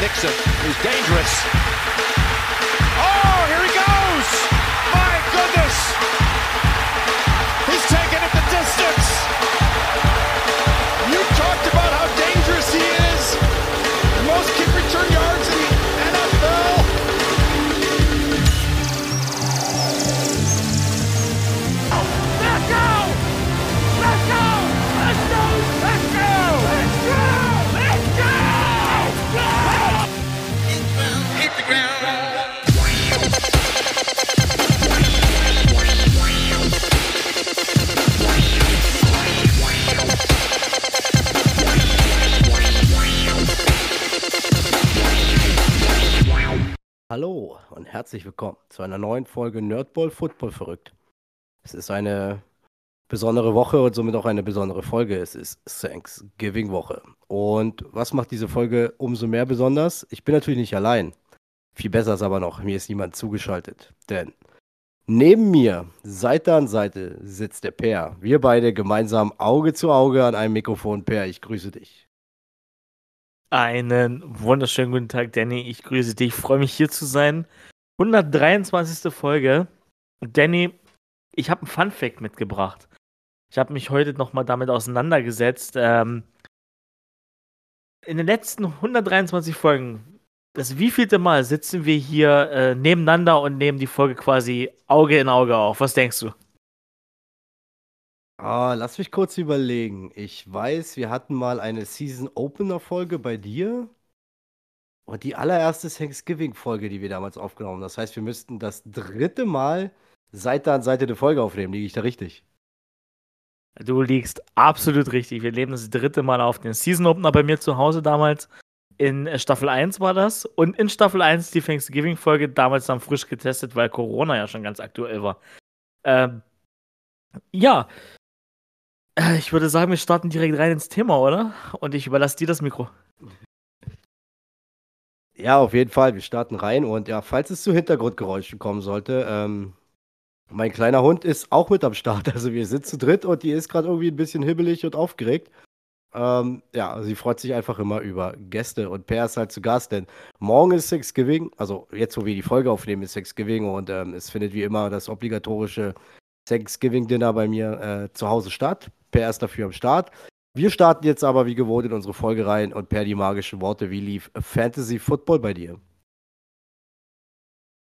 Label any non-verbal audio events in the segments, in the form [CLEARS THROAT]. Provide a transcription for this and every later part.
Nixon, is dangerous. Und herzlich willkommen zu einer neuen Folge Nerdball Football verrückt. Es ist eine besondere Woche und somit auch eine besondere Folge. Es ist Thanksgiving Woche. Und was macht diese Folge umso mehr besonders? Ich bin natürlich nicht allein. Viel besser ist aber noch, mir ist niemand zugeschaltet. Denn neben mir, Seite an Seite, sitzt der Per. Wir beide gemeinsam Auge zu Auge an einem Mikrofon. Per, ich grüße dich. Einen wunderschönen guten Tag, Danny. Ich grüße dich. Ich freue mich hier zu sein. 123. Folge. Und Danny, ich habe einen Fun Fact mitgebracht. Ich habe mich heute nochmal damit auseinandergesetzt. Ähm, in den letzten 123 Folgen, das wievielte Mal sitzen wir hier äh, nebeneinander und nehmen die Folge quasi Auge in Auge auf? Was denkst du? Ah, lass mich kurz überlegen. Ich weiß, wir hatten mal eine Season Opener Folge bei dir. Und die allererste Thanksgiving-Folge, die wir damals aufgenommen haben. Das heißt, wir müssten das dritte Mal Seite an Seite eine Folge aufnehmen. Liege ich da richtig? Du liegst absolut richtig. Wir leben das dritte Mal auf den Season Opener bei mir zu Hause damals. In äh, Staffel 1 war das. Und in Staffel 1 die Thanksgiving-Folge, damals dann frisch getestet, weil Corona ja schon ganz aktuell war. Ähm, ja. Äh, Ich würde sagen, wir starten direkt rein ins Thema, oder? Und ich überlasse dir das Mikro. Ja, auf jeden Fall. Wir starten rein. Und ja, falls es zu Hintergrundgeräuschen kommen sollte, ähm, mein kleiner Hund ist auch mit am Start. [LAUGHS] Also wir sind zu dritt und die ist gerade irgendwie ein bisschen hibbelig und aufgeregt. Ähm, ja, sie freut sich einfach immer über Gäste und Per ist halt zu Gast, denn morgen ist Thanksgiving, also jetzt, wo wir die Folge aufnehmen, ist Thanksgiving und ähm, es findet wie immer das obligatorische Thanksgiving-Dinner bei mir äh, zu Hause statt. Ist dafür am Start. Wir starten jetzt aber wie gewohnt in unsere Folge rein und Per die magischen Worte, wie lief Fantasy Football bei dir?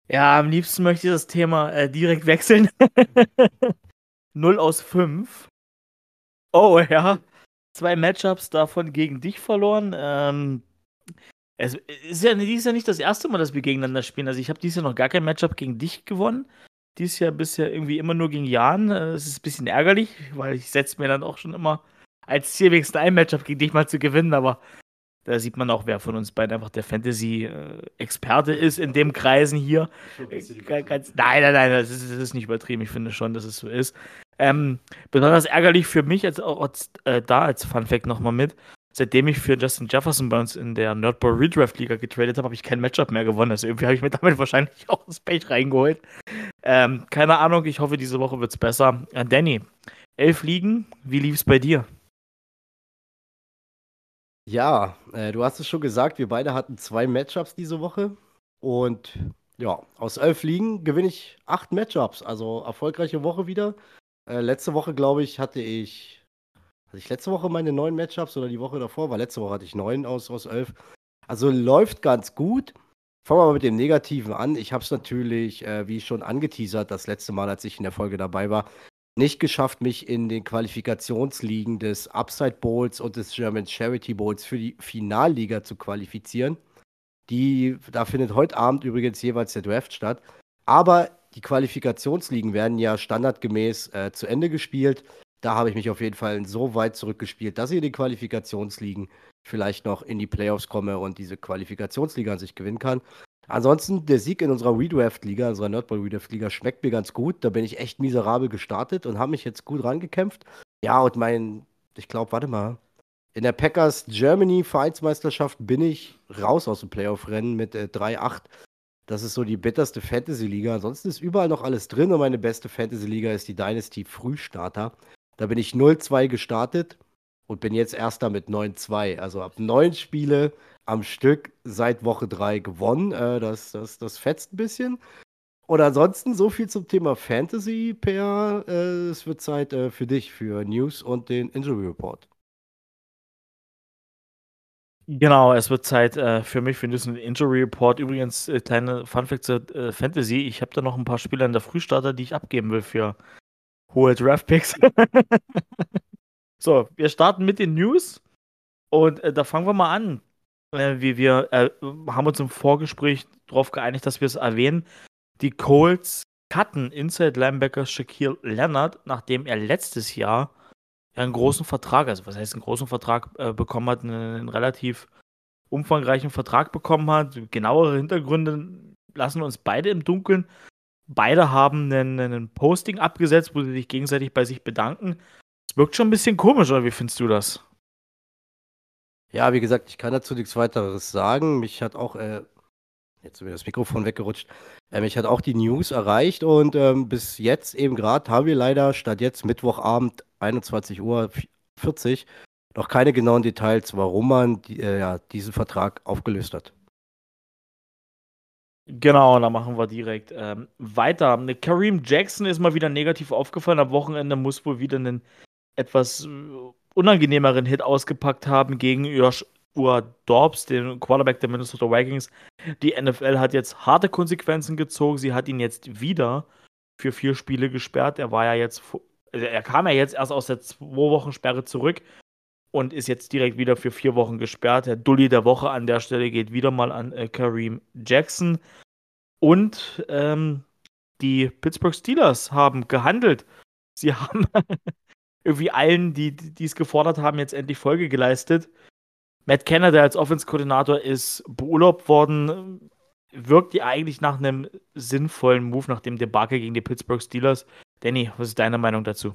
Ja, am liebsten möchte ich das Thema äh, direkt wechseln. [LAUGHS] 0 aus 5. Oh ja. Zwei Matchups davon gegen dich verloren. Ähm, es ist ja dieses Jahr nicht das erste Mal, dass wir gegeneinander spielen. Also ich habe dieses Jahr noch gar kein Matchup gegen dich gewonnen. Dieses Jahr bisher irgendwie immer nur gegen Jan. Äh, Es ist ein bisschen ärgerlich, weil ich setze mir dann auch schon immer als Ziel wenigstens ein Matchup gegen dich mal zu gewinnen, aber da sieht man auch, wer von uns beiden einfach der Fantasy-Experte ist in dem Kreisen hier. Äh, Ganz, nein, nein, nein, das ist, das ist nicht übertrieben. Ich finde schon, dass es so ist. Ähm, besonders ärgerlich für mich als, auch als, äh, da als Fun Fact nochmal mit. Seitdem ich für Justin Jefferson bei uns in der Nerdball Redraft Liga getradet habe, habe ich kein Matchup mehr gewonnen. Also irgendwie habe ich mir [LAUGHS] damit wahrscheinlich auch das Page reingeholt. Ähm, keine Ahnung, ich hoffe, diese Woche wird es besser. Äh, Danny, elf Ligen, wie lief es bei dir? Ja, äh, du hast es schon gesagt, wir beide hatten zwei Matchups diese Woche und ja, aus elf Ligen gewinne ich acht Matchups, also erfolgreiche Woche wieder. Äh, letzte Woche, glaube ich, hatte ich, hatte ich letzte Woche meine neun Matchups oder die Woche davor? War letzte Woche hatte ich neun aus, aus elf. Also läuft ganz gut. Fangen wir mal mit dem Negativen an. Ich habe es natürlich, äh, wie schon angeteasert, das letzte Mal, als ich in der Folge dabei war, nicht geschafft, mich in den Qualifikationsligen des Upside Bowls und des German Charity Bowls für die Finalliga zu qualifizieren. Die, da findet heute Abend übrigens jeweils der Draft statt. Aber die Qualifikationsligen werden ja standardgemäß äh, zu Ende gespielt. Da habe ich mich auf jeden Fall so weit zurückgespielt, dass ich in den Qualifikationsligen vielleicht noch in die Playoffs komme und diese Qualifikationsliga an sich gewinnen kann. Ansonsten, der Sieg in unserer Redraft-Liga, unserer Nerdball Redraft-Liga, schmeckt mir ganz gut. Da bin ich echt miserabel gestartet und habe mich jetzt gut rangekämpft. Ja, und mein, ich glaube, warte mal. In der Packers Germany Vereinsmeisterschaft bin ich raus aus dem Playoff-Rennen mit äh, 3-8. Das ist so die bitterste Fantasy-Liga. Ansonsten ist überall noch alles drin und meine beste Fantasy-Liga ist die Dynasty Frühstarter. Da bin ich 0-2 gestartet und bin jetzt Erster mit 9-2. Also habe neun Spiele am Stück seit Woche 3 gewonnen. Äh, das, das, das fetzt ein bisschen. Und ansonsten so viel zum Thema Fantasy, Per. Äh, es wird Zeit äh, für dich, für News und den Injury Report. Genau, es wird Zeit äh, für mich für diesen Injury Report. Übrigens, äh, kleine Funfact zur äh, Fantasy. Ich habe da noch ein paar Spieler in der Frühstarter, die ich abgeben will für hohe Draftpicks. [LAUGHS] so, wir starten mit den News. Und äh, da fangen wir mal an. Äh, wie wir äh, haben uns im Vorgespräch darauf geeinigt, dass wir es erwähnen. Die Colts cutten Inside Linebacker Shaquille Leonard, nachdem er letztes Jahr einen großen Vertrag, also was heißt einen großen Vertrag äh, bekommen hat, einen, einen, relativ umfangreichen Vertrag bekommen hat. Genauere Hintergründe lassen uns beide im Dunkeln. Beide haben einen, einen Posting abgesetzt, wo sie sich gegenseitig bei sich bedanken. Es wirkt schon ein bisschen komisch, oder wie findest du das? Ja, wie gesagt, ich kann dazu nichts weiteres sagen. Mich hat auch, äh, jetzt ist mir das Mikrofon weggerutscht, äh, mich hat auch die News erreicht und ähm, bis jetzt eben gerade haben wir leider statt jetzt Mittwochabend 21 Uhr 40 noch keine genauen Details, warum man die, äh, ja, diesen Vertrag aufgelöst hat. Genau, da machen wir direkt ähm, weiter. Kareem Jackson ist mal wieder negativ aufgefallen. Am Wochenende muss wohl wieder einen etwas äh, unangenehmeren Hit ausgepackt haben gegen Joshua Dobbs, den Quarterback der Minnesota Vikings. Die NFL hat jetzt harte Konsequenzen gezogen. Sie hat ihn jetzt wieder für vier Spiele gesperrt. Er war ja jetzt also er kam ja jetzt erst aus der zwei Wochen Sperre zurück und ist jetzt direkt wieder für vier Wochen gesperrt. Der Dulli der Woche an der Stelle geht wieder mal an äh, Kareem Jackson. Und ähm, die Pittsburgh Steelers haben gehandelt. Sie [LAUGHS] haben irgendwie allen, die es gefordert haben, jetzt endlich Folge geleistet. Matt Kenner, als Offense-Koordinator ist, beurlaubt worden, wirkt die eigentlich nach einem sinnvollen Move nach dem Debakel gegen die Pittsburgh Steelers. Danny, was ist deine Meinung dazu?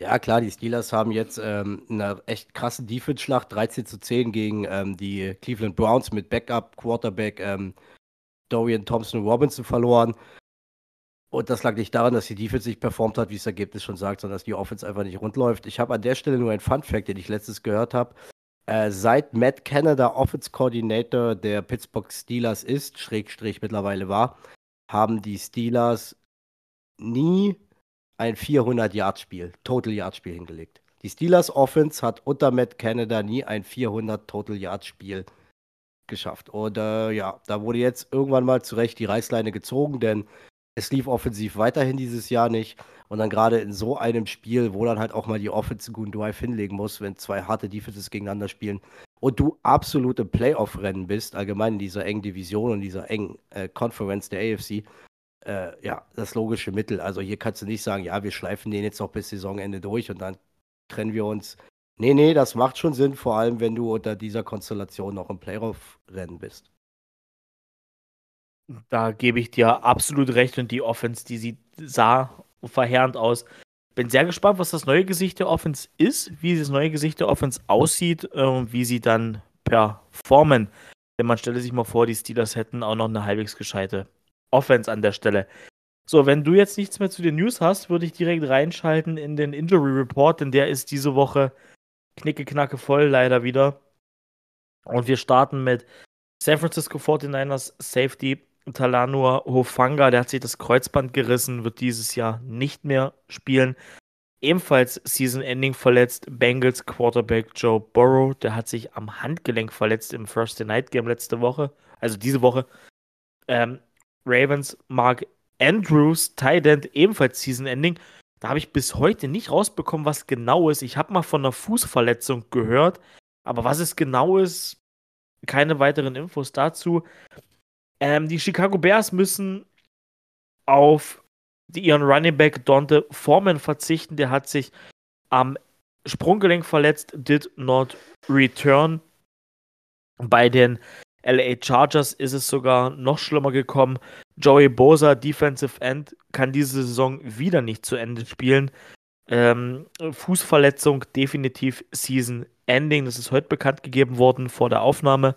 Ja, klar, die Steelers haben jetzt ähm, eine echt krasse Defense-Schlacht, 13 zu 10 gegen ähm, die Cleveland Browns mit Backup-Quarterback ähm, Dorian Thompson Robinson verloren. Und das lag nicht daran, dass die Defense nicht performt hat, wie das Ergebnis schon sagt, sondern dass die Offense einfach nicht rund läuft. Ich habe an der Stelle nur ein Fun-Fact, den ich letztes gehört habe. Äh, seit Matt Canada Offense Coordinator der Pittsburgh Steelers ist, Schrägstrich mittlerweile war, haben die Steelers nie ein 400-Yard-Spiel, Total-Yard-Spiel hingelegt. Die Steelers Offense hat unter Matt Canada nie ein 400 Total-Yard-Spiel geschafft. Und äh, ja, da wurde jetzt irgendwann mal zu Recht die Reißleine gezogen, denn es lief offensiv weiterhin dieses Jahr nicht. Und dann gerade in so einem Spiel, wo dann halt auch mal die Offense einen guten Drive hinlegen muss, wenn zwei harte Defenses gegeneinander spielen und du absolut im Playoff-Rennen bist, allgemein in dieser engen Division und dieser engen äh, Conference der AFC, äh, ja, das logische Mittel. Also hier kannst du nicht sagen, ja, wir schleifen den jetzt noch bis Saisonende durch und dann trennen wir uns. Nee, nee, das macht schon Sinn, vor allem wenn du unter dieser Konstellation noch im Playoff-Rennen bist. Da gebe ich dir absolut recht und die Offense, die sieht, sah verheerend aus. Bin sehr gespannt, was das neue Gesicht der Offense ist, wie das neue Gesicht der Offense aussieht und wie sie dann performen. Denn man stelle sich mal vor, die Steelers hätten auch noch eine halbwegs gescheite Offense an der Stelle. So, wenn du jetzt nichts mehr zu den News hast, würde ich direkt reinschalten in den Injury Report, denn der ist diese Woche knicke knacke voll leider wieder. Und wir starten mit San Francisco 49ers Safety Talanua Hofanga, der hat sich das Kreuzband gerissen, wird dieses Jahr nicht mehr spielen. Ebenfalls Season-Ending verletzt Bengals Quarterback Joe Burrow, der hat sich am Handgelenk verletzt im First Night Game letzte Woche, also diese Woche. Ähm, Ravens Mark Andrews, Tight End, ebenfalls Season-Ending. Da habe ich bis heute nicht rausbekommen, was genau ist. Ich habe mal von einer Fußverletzung gehört, aber was es genau ist, keine weiteren Infos dazu. Ähm, die Chicago Bears müssen auf die, ihren Running Back Dante Foreman verzichten. Der hat sich am Sprunggelenk verletzt, did not return. Bei den LA Chargers ist es sogar noch schlimmer gekommen. Joey Bosa, Defensive End, kann diese Saison wieder nicht zu Ende spielen. Ähm, Fußverletzung, definitiv Season Ending. Das ist heute bekannt gegeben worden vor der Aufnahme.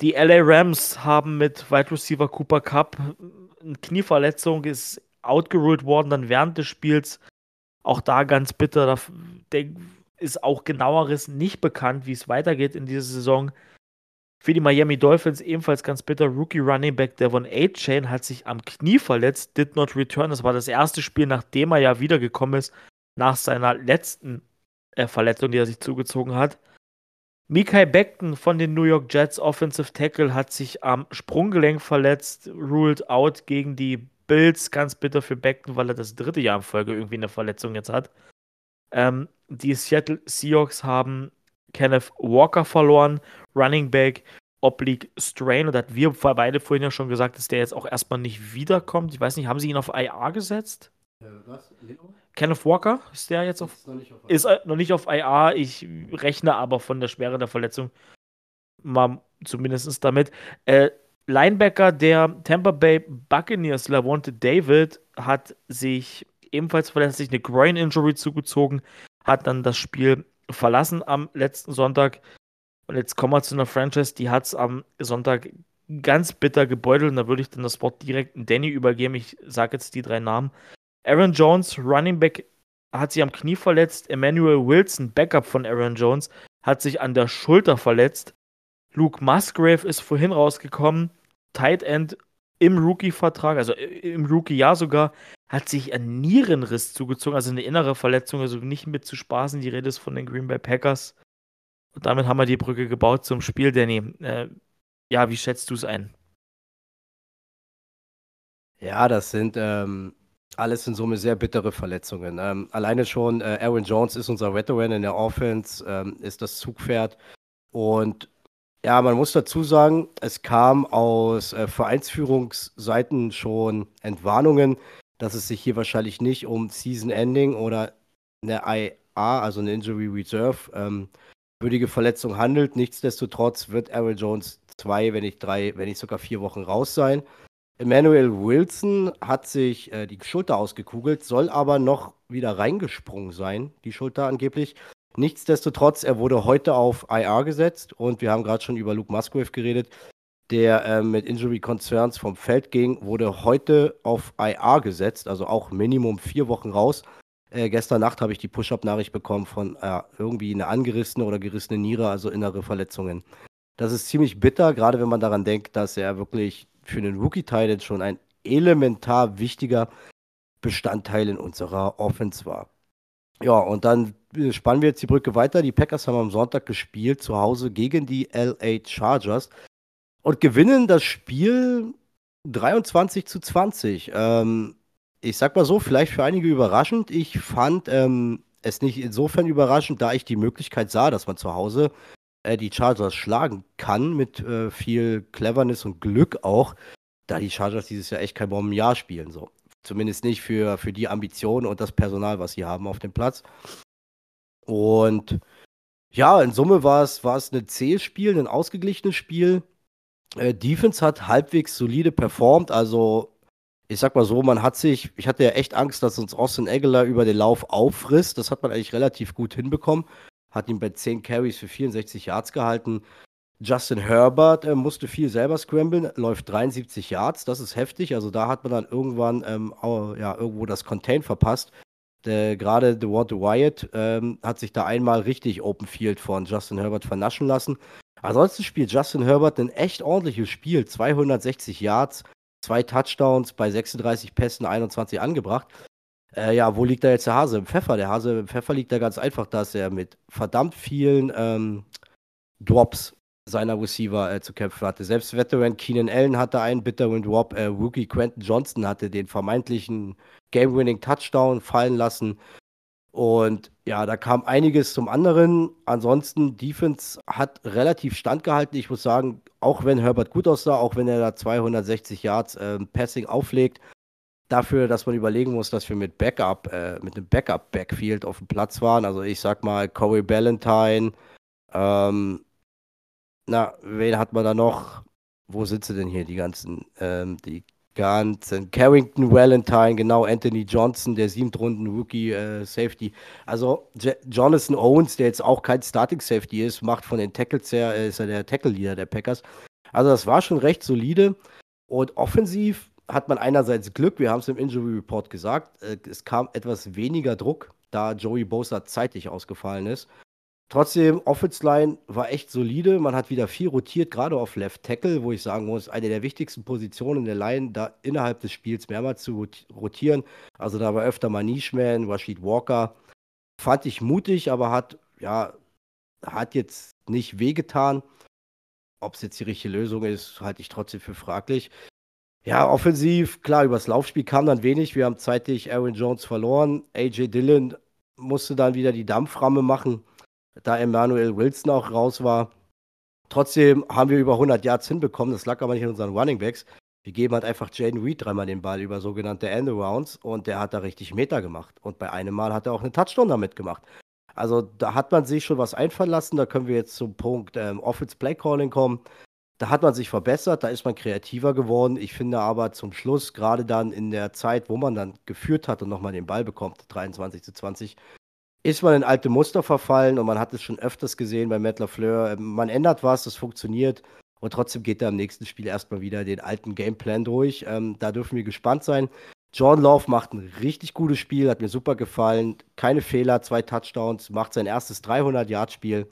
Die LA Rams haben mit Wide Receiver Cooper Cup eine Knieverletzung, ist outgeruled worden, dann während des Spiels Auch da ganz bitter. Da ist auch genaueres nicht bekannt, wie es weitergeht in dieser Saison. Für die Miami Dolphins ebenfalls ganz bitter. Rookie Running Back Devon A-Chain hat sich am Knie verletzt, did not return. Das war das erste Spiel, nachdem er ja wiedergekommen ist, nach seiner letzten äh, Verletzung, die er sich zugezogen hat. Mikai Beckton von den New York Jets Offensive Tackle hat sich am Sprunggelenk verletzt, ruled out gegen die Bills. Ganz bitter für Beckton, weil er das dritte Jahr in Folge irgendwie eine Verletzung jetzt hat. Ähm, die Seattle Seahawks haben Kenneth Walker verloren, Running Back, Oblique Strain. Und da hat wir beide vorhin ja schon gesagt, dass der jetzt auch erstmal nicht wiederkommt. Ich weiß nicht, haben sie ihn auf IA gesetzt? Äh, was? Leo? Kenneth Walker ist der jetzt auf. Ist noch nicht auf, ist noch nicht auf IA. Ich rechne aber von der Schwere der Verletzung mal zumindest damit. Äh, Linebacker der Tampa Bay Buccaneers, Lavonte David, hat sich ebenfalls verletzt, sich eine Groin-Injury zugezogen, hat dann das Spiel verlassen am letzten Sonntag. Und jetzt kommen wir zu einer Franchise, die hat es am Sonntag ganz bitter gebeutelt. Und da würde ich dann das Wort direkt an Danny übergeben. Ich sage jetzt die drei Namen. Aaron Jones, Running Back, hat sich am Knie verletzt. Emmanuel Wilson, Backup von Aaron Jones, hat sich an der Schulter verletzt. Luke Musgrave ist vorhin rausgekommen. Tight End im Rookie-Vertrag, also im Rookie-Jahr sogar, hat sich ein Nierenriss zugezogen, also eine innere Verletzung, also nicht mit zu spaßen. Die Rede ist von den Green Bay Packers. Und damit haben wir die Brücke gebaut zum Spiel, Danny. Äh, ja, wie schätzt du es ein? Ja, das sind ähm, alles in Summe sehr bittere Verletzungen. Ähm, alleine schon äh, Aaron Jones ist unser Veteran in der Offense, ähm, ist das Zugpferd. Und ja, man muss dazu sagen, es kam aus äh, Vereinsführungsseiten schon Entwarnungen, dass es sich hier wahrscheinlich nicht um Season Ending oder eine IA, also eine Injury Reserve, ähm, würdige Verletzung handelt. Nichtsdestotrotz wird Aaron Jones zwei, wenn nicht drei, wenn nicht sogar vier Wochen raus sein. Emmanuel Wilson hat sich äh, die Schulter ausgekugelt, soll aber noch wieder reingesprungen sein, die Schulter angeblich. Nichtsdestotrotz, er wurde heute auf IR gesetzt und wir haben gerade schon über Luke Musgrave geredet der äh, mit Injury Concerns vom Feld ging, wurde heute auf IR gesetzt, also auch Minimum vier Wochen raus. Äh, gestern Nacht habe ich die Push-Up-Nachricht bekommen von äh, irgendwie eine angerissene oder gerissene Niere, also innere Verletzungen. Das ist ziemlich bitter, gerade wenn man daran denkt, dass er wirklich für einen Rookie-Titan schon ein elementar wichtiger Bestandteil in unserer Offense war. Ja, und dann äh, spannen wir jetzt die Brücke weiter. Die Packers haben am Sonntag gespielt zu Hause gegen die LA Chargers und gewinnen das Spiel 23 zu 20. Ähm, ich sag mal so, vielleicht für einige überraschend. Ich fand ähm, es nicht insofern überraschend, da ich die Möglichkeit sah, dass man zu Hause äh, die Chargers schlagen kann, mit äh, viel Cleverness und Glück auch, da die Chargers dieses Jahr echt kein Bombenjahr spielen. So. Zumindest nicht für, für die Ambitionen und das Personal, was sie haben auf dem Platz. Und ja, in Summe war es, war es ein zähes Spiel, ein ausgeglichenes Spiel. Äh, Defense hat halbwegs solide performt. Also, ich sag mal so, man hat sich, ich hatte ja echt Angst, dass uns Austin Aguilar über den Lauf auffrisst. Das hat man eigentlich relativ gut hinbekommen. Hat ihn bei 10 Carries für 64 Yards gehalten. Justin Herbert äh, musste viel selber scramblen, läuft 73 Yards, das ist heftig. Also da hat man dann irgendwann ähm, ja, irgendwo das Contain verpasst. Gerade DeWante Wyatt ähm, hat sich da einmal richtig Open Field von Justin Herbert vernaschen lassen. Ansonsten spielt Justin Herbert ein echt ordentliches Spiel. 260 Yards, zwei Touchdowns bei 36 Pässen, 21 angebracht. Äh, ja, wo liegt da jetzt der Hase im Pfeffer? Der Hase im Pfeffer liegt da ganz einfach, dass er mit verdammt vielen ähm, Drops seiner Receiver äh, zu kämpfen hatte. Selbst Veteran Keenan Allen hatte einen bitteren Drop. Äh, Rookie Quentin Johnson hatte den vermeintlichen Game-Winning Touchdown fallen lassen. Und ja, da kam einiges zum anderen. Ansonsten, Defense hat relativ standgehalten. Ich muss sagen, auch wenn Herbert gut aussah, auch wenn er da 260 Yards äh, Passing auflegt, dafür, dass man überlegen muss, dass wir mit Backup, äh, mit einem Backup-Backfield auf dem Platz waren. Also ich sag mal, Corey Ballantyne, ähm, na, wen hat man da noch? Wo sie denn hier, die ganzen, ähm, die ganzen Carrington Valentine, genau, Anthony Johnson, der siebtrunden Rookie äh, Safety. Also J Jonathan Owens, der jetzt auch kein Starting Safety ist, macht von den Tackles her, äh, ist er der Tackle Leader der Packers. Also das war schon recht solide und offensiv hat man einerseits Glück, wir haben es im Injury Report gesagt, äh, es kam etwas weniger Druck, da Joey Bosa zeitig ausgefallen ist. Trotzdem, Offense Line war echt solide. Man hat wieder viel rotiert, gerade auf Left Tackle, wo ich sagen muss, eine der wichtigsten Positionen in der Line, da innerhalb des Spiels mehrmals zu rotieren. Also da war öfter mal Nishman, Rashid Walker. Fand ich mutig, aber hat, ja, hat jetzt nicht wehgetan. Ob es jetzt die richtige Lösung ist, halte ich trotzdem für fraglich. Ja, offensiv, klar, übers Laufspiel kam dann wenig. Wir haben zeitig Aaron Jones verloren. AJ Dillon musste dann wieder die Dampframme machen da Emmanuel Wilson auch raus war. Trotzdem haben wir über 100 Yards hinbekommen. Das lag aber nicht in unseren Running Backs. Wir geben halt einfach Jaden Reed dreimal den Ball über sogenannte Endarounds und der hat da richtig Meter gemacht. Und bei einem Mal hat er auch eine Touchdown damit gemacht. Also da hat man sich schon was einfallen lassen. Da können wir jetzt zum Punkt ähm, Offense Play Calling kommen. Da hat man sich verbessert, da ist man kreativer geworden. Ich finde aber zum Schluss, gerade dann in der Zeit, wo man dann geführt hat und nochmal den Ball bekommt, 23 zu 20, ist man in alte Muster verfallen und man hat es schon öfters gesehen bei Matt LaFleur. Ähm, man ändert was, das funktioniert und trotzdem geht er im nächsten Spiel erstmal wieder den alten Gameplan durch. Ähm, da dürfen wir gespannt sein. John Love macht ein richtig gutes Spiel, hat mir super gefallen. Keine Fehler, zwei Touchdowns, macht sein erstes 300-Yard-Spiel.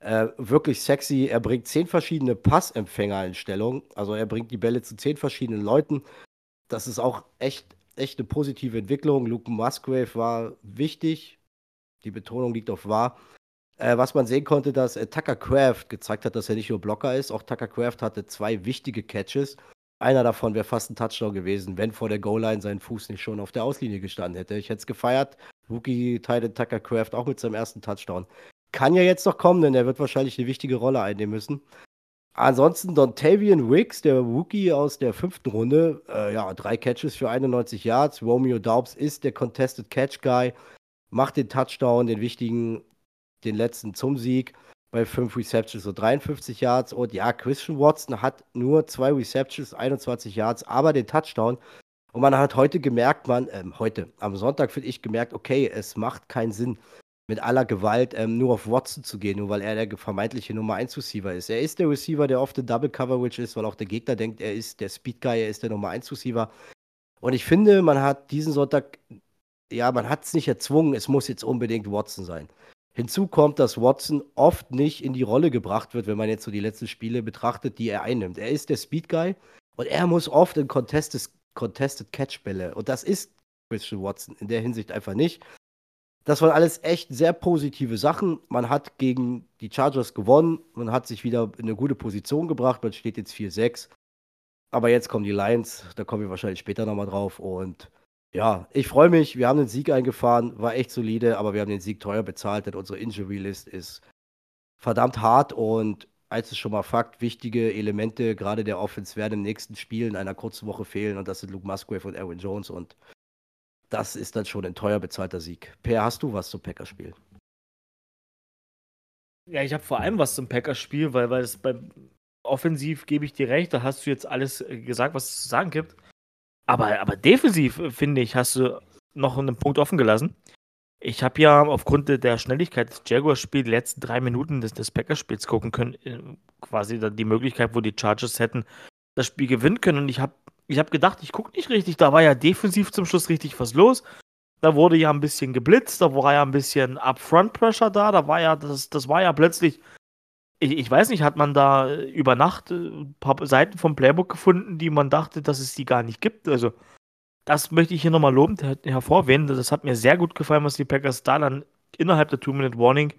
Äh, wirklich sexy. Er bringt zehn verschiedene Passempfänger in Stellung. Also er bringt die Bälle zu zehn verschiedenen Leuten. Das ist auch echt, echt eine positive Entwicklung. Luke Musgrave war wichtig, die Betonung liegt auf wahr. Äh, was man sehen konnte, dass äh, Tucker Craft gezeigt hat, dass er nicht nur Blocker ist. Auch Tucker Craft hatte zwei wichtige Catches. Einer davon wäre fast ein Touchdown gewesen, wenn vor der Goal-Line sein Fuß nicht schon auf der Auslinie gestanden hätte. Ich hätte es gefeiert. Rookie Titan Tucker Craft auch mit seinem ersten Touchdown. Kann ja jetzt noch kommen, denn er wird wahrscheinlich eine wichtige Rolle einnehmen müssen. Ansonsten Dontavian Wicks, der Rookie aus der fünften Runde. Äh, ja, drei Catches für 91 Yards. Romeo Daubs ist der Contested Catch Guy macht den Touchdown, den wichtigen, den letzten zum Sieg bei fünf Receptions, so 53 Yards. Und ja, Christian Watson hat nur zwei Receptions, 21 Yards, aber den Touchdown. Und man hat heute gemerkt, man, ähm, heute, am Sonntag finde ich gemerkt, okay, es macht keinen Sinn, mit aller Gewalt ähm, nur auf Watson zu gehen, nur weil er der vermeintliche Nummer 1 Receiver ist. Er ist der Receiver, der oft in Double Coverage ist, weil auch der Gegner denkt, er ist der Speed Guy, er ist der Nummer 1 Receiver. Und ich finde, man hat diesen Sonntag ja, man hat es nicht erzwungen, es muss jetzt unbedingt Watson sein. Hinzu kommt, dass Watson oft nicht in die Rolle gebracht wird, wenn man jetzt so die letzten Spiele betrachtet, die er einnimmt. Er ist der Speed Guy und er muss oft in Contested, Contested Catch Bälle. Und das ist Christian Watson in der Hinsicht einfach nicht. Das waren alles echt sehr positive Sachen. Man hat gegen die Chargers gewonnen. Man hat sich wieder in eine gute Position gebracht. Man steht jetzt 4-6. Aber jetzt kommen die Lions. Da kommen wir wahrscheinlich später nochmal drauf. Und ja, ich freue mich. Wir haben den Sieg eingefahren, war echt solide, aber wir haben den Sieg teuer bezahlt, denn unsere Injury List ist verdammt hart und als es schon mal Fakt, wichtige Elemente gerade der Offense werden im nächsten Spiel in einer kurzen Woche fehlen und das sind Luke Musgrave und Aaron Jones und das ist dann schon ein teuer bezahlter Sieg. Per, hast du was zum Packerspiel? Ja, ich habe vor allem was zum Packerspiel, weil, weil es beim Offensiv gebe ich dir recht, da hast du jetzt alles äh, gesagt, was es zu sagen gibt. Aber, aber defensiv, äh, finde ich, hast du noch einen Punkt offen gelassen. Ich habe ja aufgrund der Schnelligkeit des Jaguars-Spiels die letzten drei Minuten des, des Packers-Spiels gucken können. Äh, quasi die Möglichkeit, wo die Chargers hätten das Spiel gewinnen können. Und ich habe ich hab gedacht, ich gucke nicht richtig. Da war ja defensiv zum Schluss richtig was los. Da wurde ja ein bisschen geblitzt, da war ja ein bisschen Upfront-Pressure da. Da war ja, das, das war ja plötzlich ich, ich, weiß nicht, hat man da über Nacht ein äh, paar Seiten vom Playbook gefunden, die man dachte, dass es die gar nicht gibt? Also, das möchte ich hier nochmal lobend her hervorheben. Das hat mir sehr gut gefallen, was die Packers da dann innerhalb der Two-Minute-Warning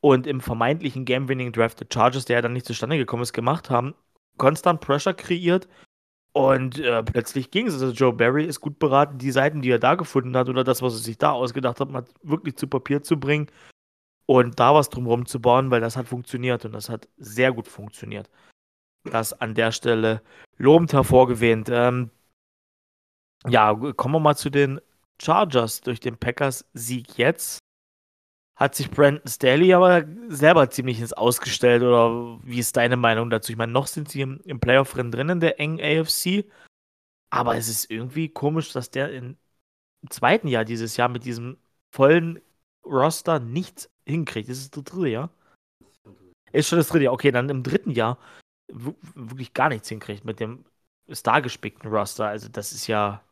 und im vermeintlichen Game-Winning-Draft der Chargers, der ja dann nicht zustande gekommen ist, gemacht haben. Konstant Pressure kreiert und äh, plötzlich ging es. Also, Joe Barry ist gut beraten, die Seiten, die er da gefunden hat oder das, was er sich da ausgedacht hat, mal wirklich zu Papier zu bringen und da was drumherum zu bauen, weil das hat funktioniert und das hat sehr gut funktioniert. Das an der Stelle lobend hervorgewähnt. Ähm, ja, kommen wir mal zu den Chargers. Durch den Packers-Sieg jetzt hat sich Brandon Staley aber selber ziemlich ins Ausgestellt. Oder wie ist deine Meinung dazu? Ich meine, noch sind sie im, im Playoff-Rennen drin in der engen AFC. Aber es ist irgendwie komisch, dass der im zweiten Jahr dieses Jahr mit diesem vollen Roster nichts hinkriegt. Das ist das dritte Jahr. Ist schon das dritte Jahr. Okay, dann im dritten Jahr wirklich gar nichts hinkriegt mit dem stargespickten Roster. Also das ist ja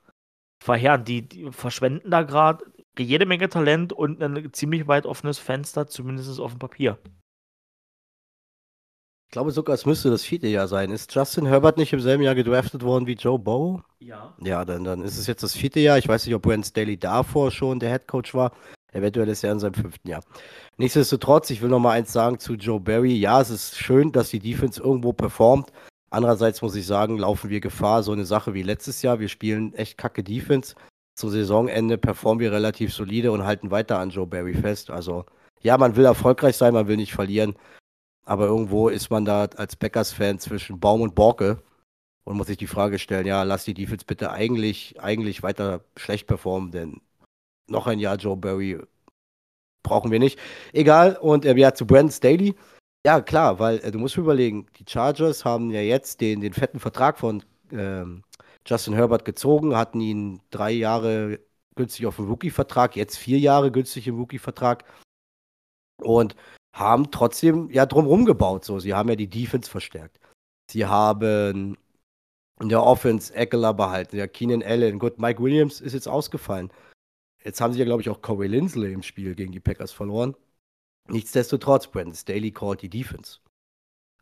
verheerend. Die, die verschwenden da gerade jede Menge Talent und ein ziemlich weit offenes Fenster, zumindest auf dem Papier. Ich glaube sogar, es müsste das vierte Jahr sein. Ist Justin Herbert nicht im selben Jahr gedraftet worden wie Joe Bow? Ja. Ja, dann, dann ist es jetzt das vierte Jahr. Ich weiß nicht, ob Brent Staley davor schon der Head Coach war. Eventuell ist er in seinem fünften Jahr. Nichtsdestotrotz, ich will noch mal eins sagen zu Joe Barry. Ja, es ist schön, dass die Defense irgendwo performt. Andererseits muss ich sagen, laufen wir Gefahr, so eine Sache wie letztes Jahr. Wir spielen echt kacke Defense. Zu Saisonende performen wir relativ solide und halten weiter an Joe Barry fest. Also, ja, man will erfolgreich sein, man will nicht verlieren. Aber irgendwo ist man da als Packers-Fan zwischen Baum und Borke und muss sich die Frage stellen, ja, lass die Defense bitte eigentlich, eigentlich weiter schlecht performen, denn noch ein Jahr Joe Barry brauchen wir nicht. Egal, und äh, ja, zu Brandon Staley. Ja, klar, weil äh, du musst überlegen, die Chargers haben ja jetzt den, den fetten Vertrag von ähm, Justin Herbert gezogen, hatten ihn drei Jahre günstig auf dem Rookie-Vertrag, jetzt vier Jahre günstig im Rookie-Vertrag. Und haben trotzdem ja drumherum gebaut. So. Sie haben ja die Defense verstärkt. Sie haben in der Offense Eckler behalten. Ja, Keenan Allen. Gut, Mike Williams ist jetzt ausgefallen. Jetzt haben sie ja, glaube ich, auch Corey Lindsley im Spiel gegen die Packers verloren. Nichtsdestotrotz, Brandon Staley called die Defense.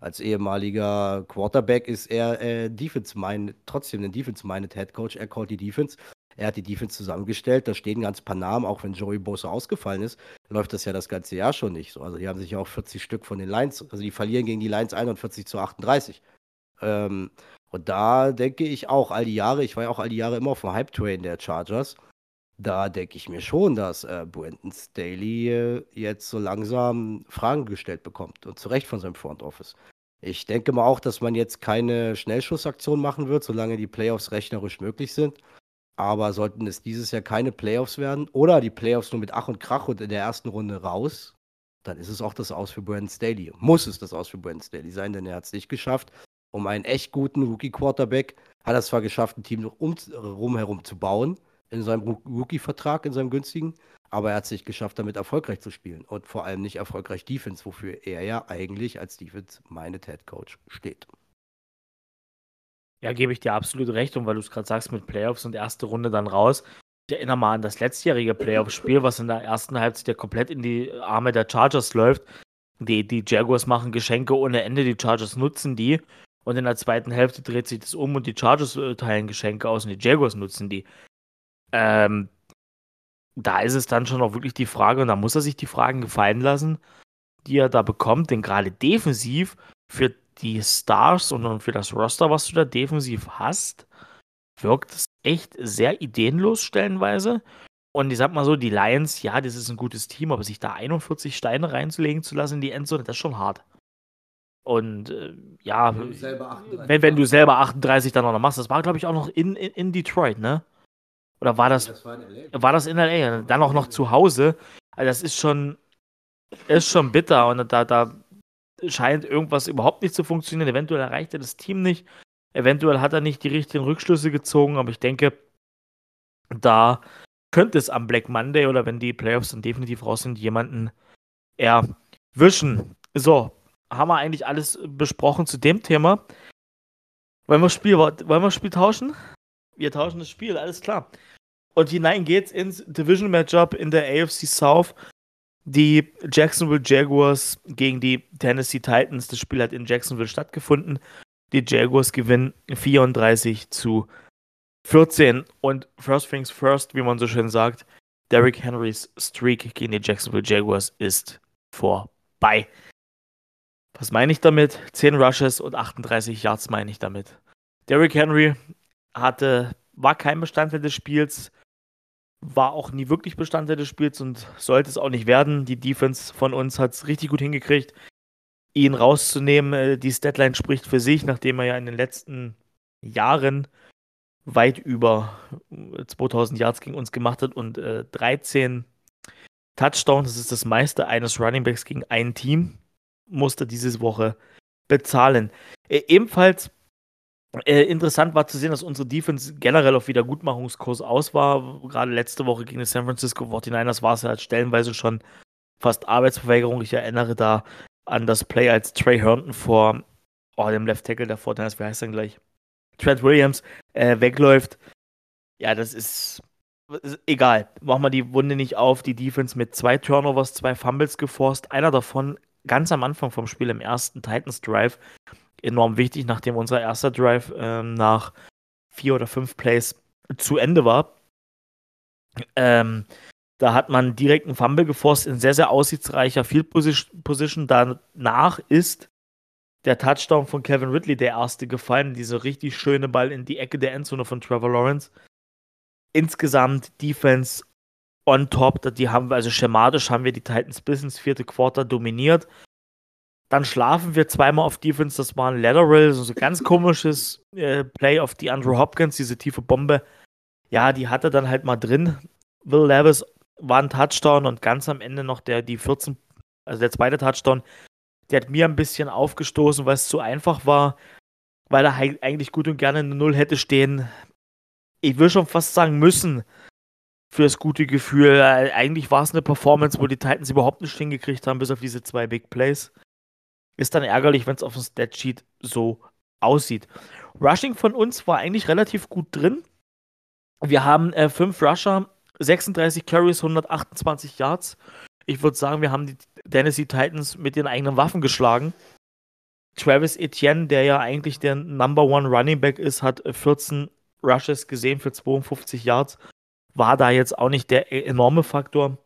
Als ehemaliger Quarterback ist er äh, Defense minded, trotzdem ein Defense-minded Head Coach. Er called die Defense. Er hat die Defense zusammengestellt. Da stehen ganz paar Namen, auch wenn Joey Bosa ausgefallen ist, läuft das ja das ganze Jahr schon nicht so. Also die haben sich ja auch 40 Stück von den Lions, also die verlieren gegen die Lions 41 zu 38. Ähm, und da denke ich auch all die Jahre, ich war ja auch all die Jahre immer auf dem Hype-Train der Chargers. Da denke ich mir schon, dass äh, Brandon Staley äh, jetzt so langsam Fragen gestellt bekommt und zu Recht von seinem Front Office. Ich denke mal auch, dass man jetzt keine Schnellschussaktion machen wird, solange die Playoffs rechnerisch möglich sind. Aber sollten es dieses Jahr keine Playoffs werden oder die Playoffs nur mit Ach und Krach und in der ersten Runde raus, dann ist es auch das Aus für Brandon Staley. Muss es das Aus für Brandon Staley sein, denn er hat es nicht geschafft. Um einen echt guten Rookie-Quarterback hat er es zwar geschafft, ein Team noch um, rumherum zu bauen, in seinem Rookie-Vertrag, in seinem günstigen, aber er hat es nicht geschafft, damit erfolgreich zu spielen und vor allem nicht erfolgreich Defense, wofür er ja eigentlich als Defense-minded Head Coach steht. Ja, gebe ich dir absolut recht. Und weil du es gerade sagst, mit Playoffs und erste Runde dann raus. Ich erinnere mal an das letztjährige Playoff-Spiel, was in der ersten Halbzeit ja komplett in die Arme der Chargers läuft. Die, die Jaguars machen Geschenke ohne Ende, die Chargers nutzen die. Und in der zweiten Hälfte dreht sich das um und die Chargers äh, teilen Geschenke aus und die Jaguars nutzen die. Ähm, da ist es dann schon auch wirklich die Frage, und da muss er sich die Fragen gefallen lassen, die er da bekommt, denn gerade defensiv für die Stars und für das Roster, was du da defensiv hast, wirkt es echt sehr ideenlos stellenweise. Und ich sag mal so, die Lions, ja, das ist ein gutes Team, aber sich da 41 Steine reinzulegen zu lassen in die Endzone, das ist schon hart. Und äh, ja, wenn, wenn, wenn, du selber 38 dann auch noch machst, das war, glaube ich, auch noch in, in, in, Detroit, ne? Oder war das, das war, war, das in LA? Dann auch noch zu Hause. Also das ist schon, ist schon bitter. Und da, da scheint irgendwas überhaupt nicht zu funktionieren. Eventuell erreicht er das Team nicht. Eventuell hat er nicht die richtigen Rückschlüsse gezogen, aber ich denke, da könnte es am Black Monday oder wenn die Playoffs dann definitiv raus sind, jemanden erwischen. So, haben wir eigentlich alles besprochen zu dem Thema. Wollen wir Spiel, wollen wir Spiel tauschen? Wir tauschen das Spiel, alles klar. Und hinein geht's ins Division Matchup in der AFC South die Jacksonville Jaguars gegen die Tennessee Titans. Das Spiel hat in Jacksonville stattgefunden. Die Jaguars gewinnen 34 zu 14. Und First Things First, wie man so schön sagt, Derrick Henrys Streak gegen die Jacksonville Jaguars ist vorbei. Was meine ich damit? 10 Rushes und 38 Yards meine ich damit. Derrick Henry hatte, war kein Bestandteil des Spiels, war auch nie wirklich Bestandteil des Spiels und sollte es auch nicht werden. Die Defense von uns hat es richtig gut hingekriegt, ihn rauszunehmen. Äh, die Statline spricht für sich, nachdem er ja in den letzten Jahren weit über 2000 Yards gegen uns gemacht hat und äh, 13 Touchdowns, das ist das meiste eines Runningbacks gegen ein Team, musste diese Woche bezahlen. Äh, ebenfalls äh, interessant war zu sehen, dass unsere Defense generell auf Wiedergutmachungskurs aus war. Gerade letzte Woche gegen die San Francisco 49ers war es ja halt stellenweise schon fast Arbeitsverweigerung. Ich erinnere da an das Play, als Trey Herndon vor oh, dem Left Tackle der 49ers, wie heißt er gleich? Trent Williams äh, wegläuft. Ja, das ist, ist, egal. Machen wir die Wunde nicht auf. Die Defense mit zwei Turnovers, zwei Fumbles geforst. Einer davon ganz am Anfang vom Spiel im ersten Titans Drive. Enorm wichtig, nachdem unser erster Drive äh, nach vier oder fünf Plays zu Ende war. Ähm, da hat man direkt einen Fumble geforst in sehr, sehr aussichtsreicher Field Position. Danach ist der Touchdown von Kevin Ridley der erste gefallen. Dieser richtig schöne Ball in die Ecke der Endzone von Trevor Lawrence. Insgesamt Defense on top. Die haben wir, also schematisch haben wir die Titans bis ins vierte Quarter dominiert. Dann schlafen wir zweimal auf Defense. Das war ein Lateral, so ein ganz komisches äh, Play auf die Andrew Hopkins, diese tiefe Bombe. Ja, die hatte dann halt mal drin. Will Levis war ein Touchdown und ganz am Ende noch der, die 14, also der zweite Touchdown, der hat mir ein bisschen aufgestoßen, weil es zu einfach war, weil er eigentlich gut und gerne eine Null hätte stehen. Ich will schon fast sagen müssen, für das gute Gefühl. Eigentlich war es eine Performance, wo die Titans überhaupt nicht hingekriegt haben, bis auf diese zwei Big Plays. Ist dann ärgerlich, wenn es auf dem Statsheet so aussieht. Rushing von uns war eigentlich relativ gut drin. Wir haben äh, fünf Rusher 36 Carries, 128 Yards. Ich würde sagen, wir haben die Tennessee Titans mit den eigenen Waffen geschlagen. Travis Etienne, der ja eigentlich der Number One Running Back ist, hat 14 Rushes gesehen für 52 Yards. War da jetzt auch nicht der enorme Faktor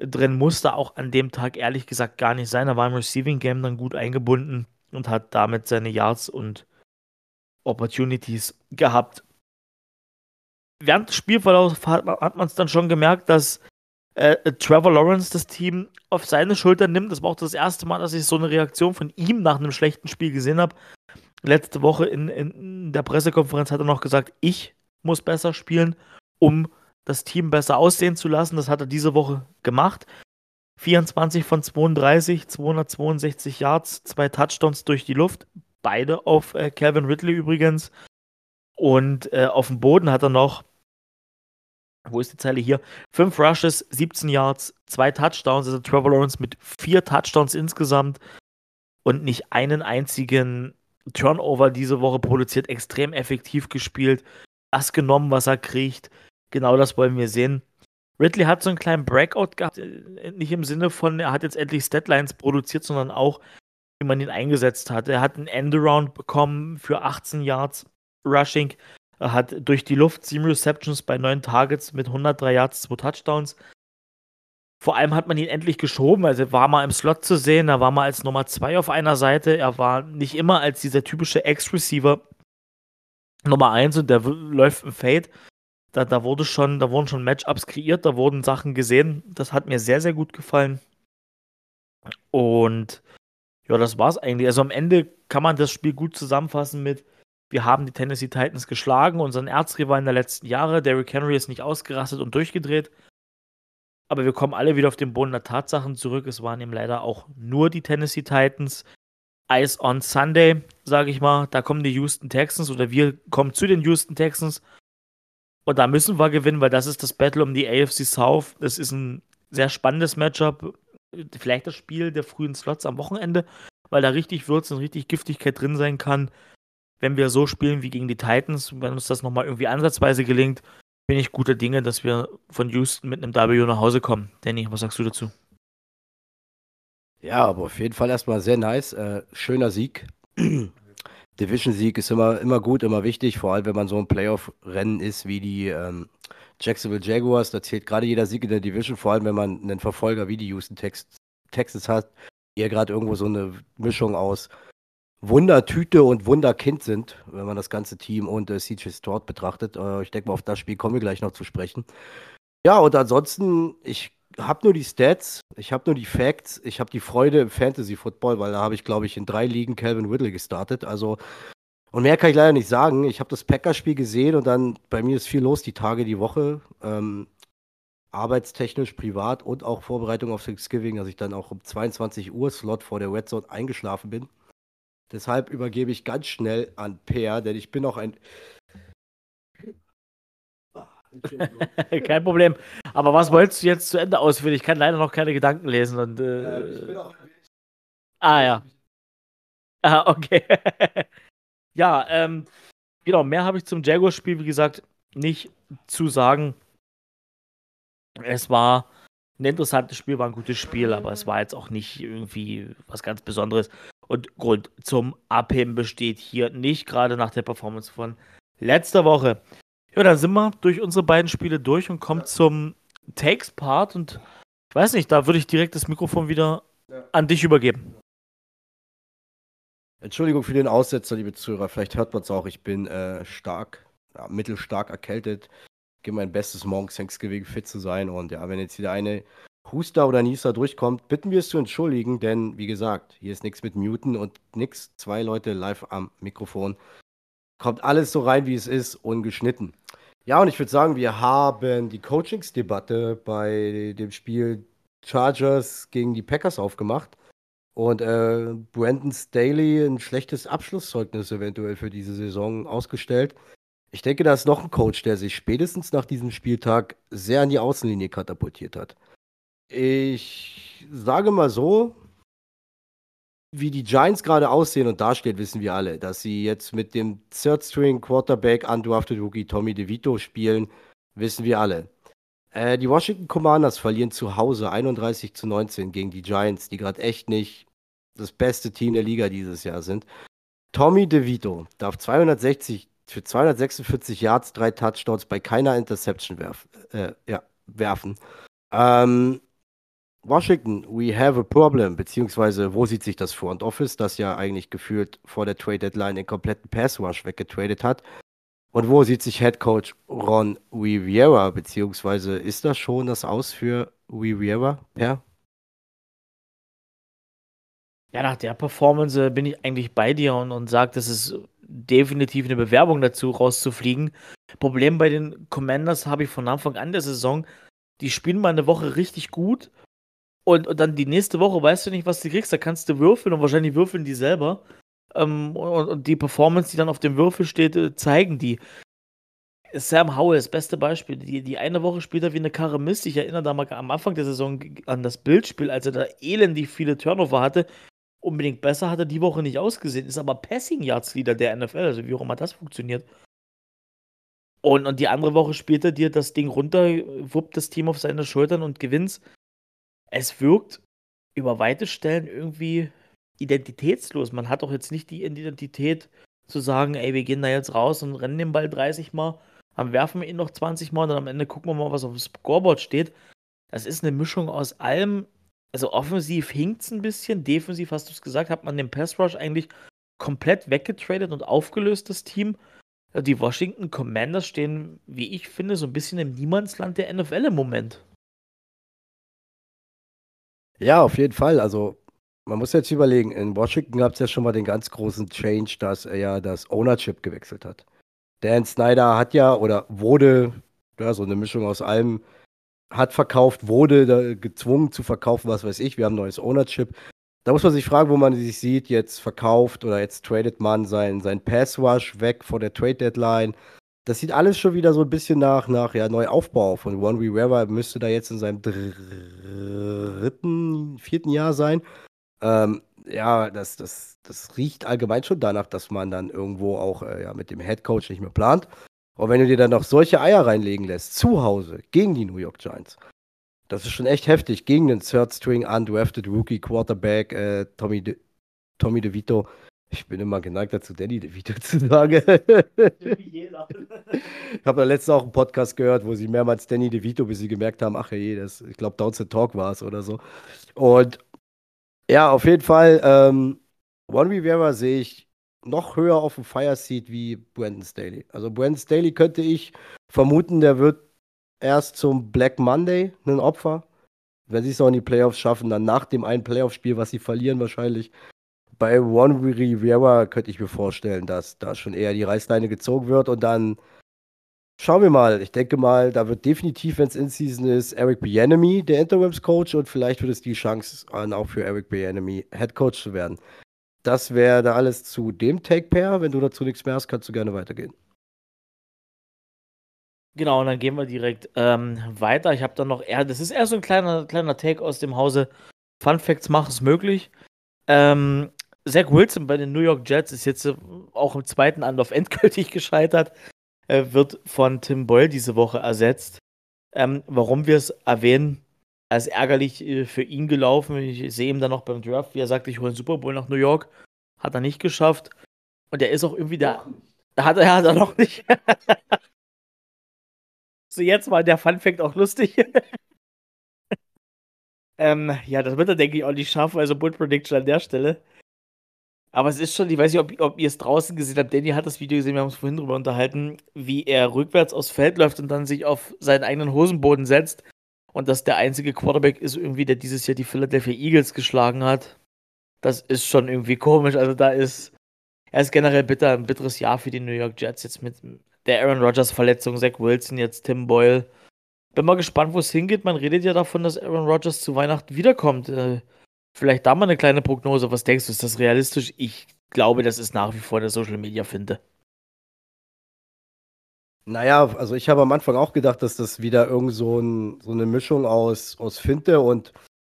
drin, musste auch an dem Tag ehrlich gesagt gar nicht sein. Er war im Receiving Game dann gut eingebunden und hat damit seine Yards und Opportunities gehabt während des Spielverlaufs hat, man es dann schon gemerkt, dass äh, Trevor Lawrence das Team auf seine Schultern nimmt. Das war auch das erste Mal, dass ich so eine Reaktion von ihm nach einem schlechten Spiel gesehen habe. Letzte Woche in, in der Pressekonferenz hat er noch gesagt, ich muss besser spielen, um das Team besser aussehen zu lassen. Das hat er diese Woche gemacht. 24 von 32, 262 Yards, zwei Touchdowns durch die Luft. Beide auf äh, Calvin Ridley übrigens. Und äh, auf dem Boden hat er noch wo ist die Zeile hier? Fünf Rushes, 17 Yards, zwei Touchdowns, also Trevor Lawrence mit vier Touchdowns insgesamt und nicht einen einzigen Turnover diese Woche produziert, extrem effektiv gespielt, das genommen, was er kriegt. Genau das wollen wir sehen. Ridley hat so einen kleinen Breakout gehabt, äh, nicht im Sinne von, er hat jetzt endlich Statlines produziert, sondern auch, wie man ihn eingesetzt hat. Er hat einen Endaround bekommen für 18 Yards Rushing, er hat durch die Luft sieben Receptions bei neun Targets mit 103 Yards, zwei Touchdowns. Vor allem hat man ihn endlich geschoben. Also er war mal im Slot zu sehen, er war mal als Nummer zwei auf einer Seite. Er war nicht immer als dieser typische Ex-Receiver Nummer eins und der läuft im Fade. Da, da, wurde schon, da wurden schon Matchups kreiert, da wurden Sachen gesehen. Das hat mir sehr, sehr gut gefallen. Und ja, das war's eigentlich. Also am Ende kann man das Spiel gut zusammenfassen mit wir haben die Tennessee Titans geschlagen, unseren Erzrivalen der letzten Jahre. Derrick Henry ist nicht ausgerastet und durchgedreht. Aber wir kommen alle wieder auf den Boden der Tatsachen zurück. Es waren eben leider auch nur die Tennessee Titans. Ice on Sunday, sage ich mal. Da kommen die Houston Texans oder wir kommen zu den Houston Texans. Und da müssen wir gewinnen, weil das ist das Battle um die AFC South. Das ist ein sehr spannendes Matchup. Vielleicht das Spiel der frühen Slots am Wochenende, weil da richtig Würze und richtig Giftigkeit drin sein kann wenn wir so spielen wie gegen die Titans, wenn uns das nochmal irgendwie ansatzweise gelingt, bin ich guter Dinge, dass wir von Houston mit einem W nach Hause kommen. Danny, was sagst du dazu? Ja, aber auf jeden Fall erstmal sehr nice. Äh, schöner Sieg. [CLEARS THROAT] Division-Sieg ist immer, immer gut, immer wichtig, vor allem wenn man so ein Playoff-Rennen ist wie die ähm, Jacksonville Jaguars. Da zählt gerade jeder Sieg in der Division, vor allem wenn man einen Verfolger wie die Houston Tex Texans hat, die ja gerade irgendwo so eine Mischung aus Wundertüte und Wunderkind sind, wenn man das ganze Team und äh, CJ Stroud betrachtet. Äh, ich denke mal, auf das Spiel kommen wir gleich noch zu sprechen. Ja, und ansonsten, ich habe nur die Stats, ich habe nur die Facts, ich habe die Freude im Fantasy Football, weil da habe ich, glaube ich, in drei Ligen Calvin Ridley gestartet. Also, und mehr kann ich leider nicht sagen. Ich habe das Packers-Spiel gesehen und dann bei mir ist viel los die Tage, die Woche. Ähm, arbeitstechnisch, privat und auch Vorbereitung auf Thanksgiving, dass ich dann auch um 22 Uhr Slot vor der Red Zone eingeschlafen bin. Deshalb übergebe ich ganz schnell an Per, denn ich bin auch ein. [LAUGHS] Kein Problem. Aber was wolltest du jetzt zu Ende ausführen? Ich kann leider noch keine Gedanken lesen. Und, äh... äh ich bin auch Ah, ja. Ah, okay. [LAUGHS] ja, ähm, genau, mehr habe ich zum Jaguars-Spiel, wie gesagt, nicht zu sagen. Es war ein interessantes Spiel, war ein gutes Spiel, aber es war jetzt auch nicht irgendwie was ganz Besonderes. Und Grund zum Abheben besteht hier nicht, gerade nach der Performance von letzter Woche. Ja, dann sind wir durch unsere beiden Spiele durch und kommen zum Takes-Part. Und ich weiß nicht, da würde ich direkt das Mikrofon wieder an dich übergeben. Entschuldigung für den Aussetzer, liebe Zuhörer. Vielleicht hört man es auch. Ich bin äh, stark, ja, mittelstark erkältet. Ich gebe mein Bestes, morgens Thanksgiving fit zu sein. Und ja, wenn jetzt wieder eine Huster oder Nieser durchkommt, bitten wir es zu entschuldigen, denn wie gesagt, hier ist nichts mit Muten und nichts. Zwei Leute live am Mikrofon. Kommt alles so rein, wie es ist, ungeschnitten. Ja, und ich würde sagen, wir haben die Coachingsdebatte bei dem Spiel Chargers gegen die Packers aufgemacht. Und äh, Brandon Staley ein schlechtes Abschlusszeugnis eventuell für diese Saison ausgestellt. Ich denke, da ist noch ein Coach, der sich spätestens nach diesem Spieltag sehr an die Außenlinie katapultiert hat. Ich sage mal so, wie die Giants gerade aussehen und dastehen, wissen wir alle, dass sie jetzt mit dem Third String Quarterback undrafted Rookie Tommy DeVito spielen, wissen wir alle. Äh, die Washington Commanders verlieren zu Hause 31 zu 19 gegen die Giants, die gerade echt nicht das beste Team der Liga dieses Jahr sind. Tommy DeVito darf 260 für 246 Yards, drei Touchdowns bei keiner Interception werf, äh, ja, werfen. Ähm, Washington, we have a problem, beziehungsweise wo sieht sich das Front Office, das ja eigentlich gefühlt vor der Trade Deadline den kompletten Pass Rush weggetradet hat? Und wo sieht sich Head Coach Ron Rivera, beziehungsweise ist das schon das Aus für Rivera? Ja. Ja, nach der Performance äh, bin ich eigentlich bei dir und, und sage, das ist definitiv eine Bewerbung dazu, rauszufliegen. Problem bei den Commanders habe ich von Anfang an der Saison, die spielen mal eine Woche richtig gut und, und dann die nächste Woche weißt du nicht, was du kriegst. Da kannst du würfeln und wahrscheinlich würfeln die selber. Ähm, und, und, die Performance, die dann auf dem Würfel steht, äh, zeigen die. Sam Howell, das beste Beispiel. Die, die eine Woche spielt er wie eine Karre Mist. Ich erinnere da mal am Anfang der Saison an das Bildspiel, als er da elendig viele Turnover hatte. Unbedingt besser hat er die Woche nicht ausgesehen. Ist aber Passing Yards Leader der NFL. Also wie auch immer das funktioniert. Und, und die andere Woche spielt er dir das Ding runter, wuppt das Team auf seine Schultern und gewinnt. Es wirkt über weite Stellen irgendwie identitätslos. Man hat doch jetzt nicht die Identität zu sagen, ey, wir gehen da jetzt raus und rennen den Ball 30 Mal, dann werfen wir ihn noch 20 Mal und dann am Ende gucken wir mal, was auf dem Scoreboard steht. Das ist eine Mischung aus allem. Also offensiv hinkt es ein bisschen, defensiv, hast du es gesagt, hat man den Pass Rush eigentlich komplett weggetradet und aufgelöst, das Team. Die Washington Commanders stehen, wie ich finde, so ein bisschen im Niemandsland der NFL im Moment. Ja, auf jeden Fall. Also man muss jetzt überlegen, in Washington gab es ja schon mal den ganz großen Change, dass er ja das Ownership gewechselt hat. Dan Snyder hat ja oder wurde, ja, so eine Mischung aus allem, hat verkauft, wurde gezwungen zu verkaufen, was weiß ich. Wir haben neues Ownership. Da muss man sich fragen, wo man sich sieht, jetzt verkauft oder jetzt tradet man sein, sein Pass Rush weg vor der Trade Deadline. Das sieht alles schon wieder so ein bisschen nach, nach ja, Neuaufbau von One Rivera. Müsste da jetzt in seinem dritten, vierten Jahr sein. Ähm, ja, das, das, das riecht allgemein schon danach, dass man dann irgendwo auch äh, ja, mit dem Head Coach nicht mehr plant. Und wenn du dir dann noch solche Eier reinlegen lässt, zu Hause, gegen die New York Giants, das ist schon echt heftig. Gegen den Third String Undrafted Rookie Quarterback äh, Tommy, De Tommy DeVito. Ich bin immer geneigt dazu, Danny DeVito zu sagen. ich habe da letztens auch einen Podcast gehört, wo sie mehrmals Danny DeVito, bis sie gemerkt haben, ach je, das, ich glaube, Downs Talk war es oder so. Und ja, auf jeden Fall, ähm, One Rivera sehe ich noch höher auf dem Fire Seat wie Brandon Staley. Also Brandon Staley könnte ich vermuten, der wird erst zum Black Monday ein Opfer. Wenn sie es auch in die Playoffs schaffen, dann nach dem einen Playoff-Spiel, was sie verlieren wahrscheinlich, bei One Rivera könnte ich mir vorstellen, dass da schon eher die Reißleine gezogen wird und dann schauen wir mal. Ich denke mal, da wird definitiv, wenn es in Season ist, Eric Bienemy der Interims Coach und vielleicht wird es die Chance an, auch für Eric Bienemy Head Coach zu werden. Das wäre da alles zu dem Take Pair. Wenn du dazu nichts mehr hast, kannst du gerne weitergehen. Genau, und dann gehen wir direkt ähm, weiter. Ich habe dann noch eher, das ist eher so ein kleiner, kleiner Take aus dem Hause. Fun Facts machen es möglich. Ähm, Zach Wilson bei den New York Jets ist jetzt äh, auch im zweiten Anlauf [LAUGHS] endgültig gescheitert, wird von Tim Boyle diese Woche ersetzt. Ähm, warum wir es erwähnen, als ärgerlich äh, für ihn gelaufen. Ich sehe ihn dann noch beim Draft, wie er sagt, ich hole einen Super Bowl nach New York. Hat er nicht geschafft. Und er ist auch irgendwie da. Hat er, [LAUGHS] hat er noch nicht. [LAUGHS] so, jetzt war der Fun Fact auch lustig. ähm, ja, das wird er, denke ich, auch nicht schaffen. Also, Bull Prediction an der Stelle. Aber es ist schon, ich weiß nicht, ob, ob ihr es draußen gesehen habt. Danny hat das Video gesehen, wir haben uns vorhin drüber unterhalten, wie er rückwärts aufs Feld läuft und dann sich auf seinen eigenen Hosenboden setzt. Und dass der einzige Quarterback ist irgendwie, der dieses Jahr die Philadelphia Eagles geschlagen hat. Das ist schon irgendwie komisch. Also da ist, er ist generell bitter, ein bitteres Jahr für die New York Jets. Jetzt mit der Aaron Rodgers Verletzung, Zach Wilson, jetzt Tim Boyle. Bin mal gespannt, wo es hingeht. Man redet ja davon, dass Aaron Rodgers zu Weihnachten wiederkommt. Vielleicht da mal eine kleine Prognose. Was denkst du, ist das realistisch? Ich glaube, das ist nach wie vor der Social Media Finte. Naja, also ich habe am Anfang auch gedacht, dass das wieder irgend so, ein, so eine Mischung aus, aus Finte und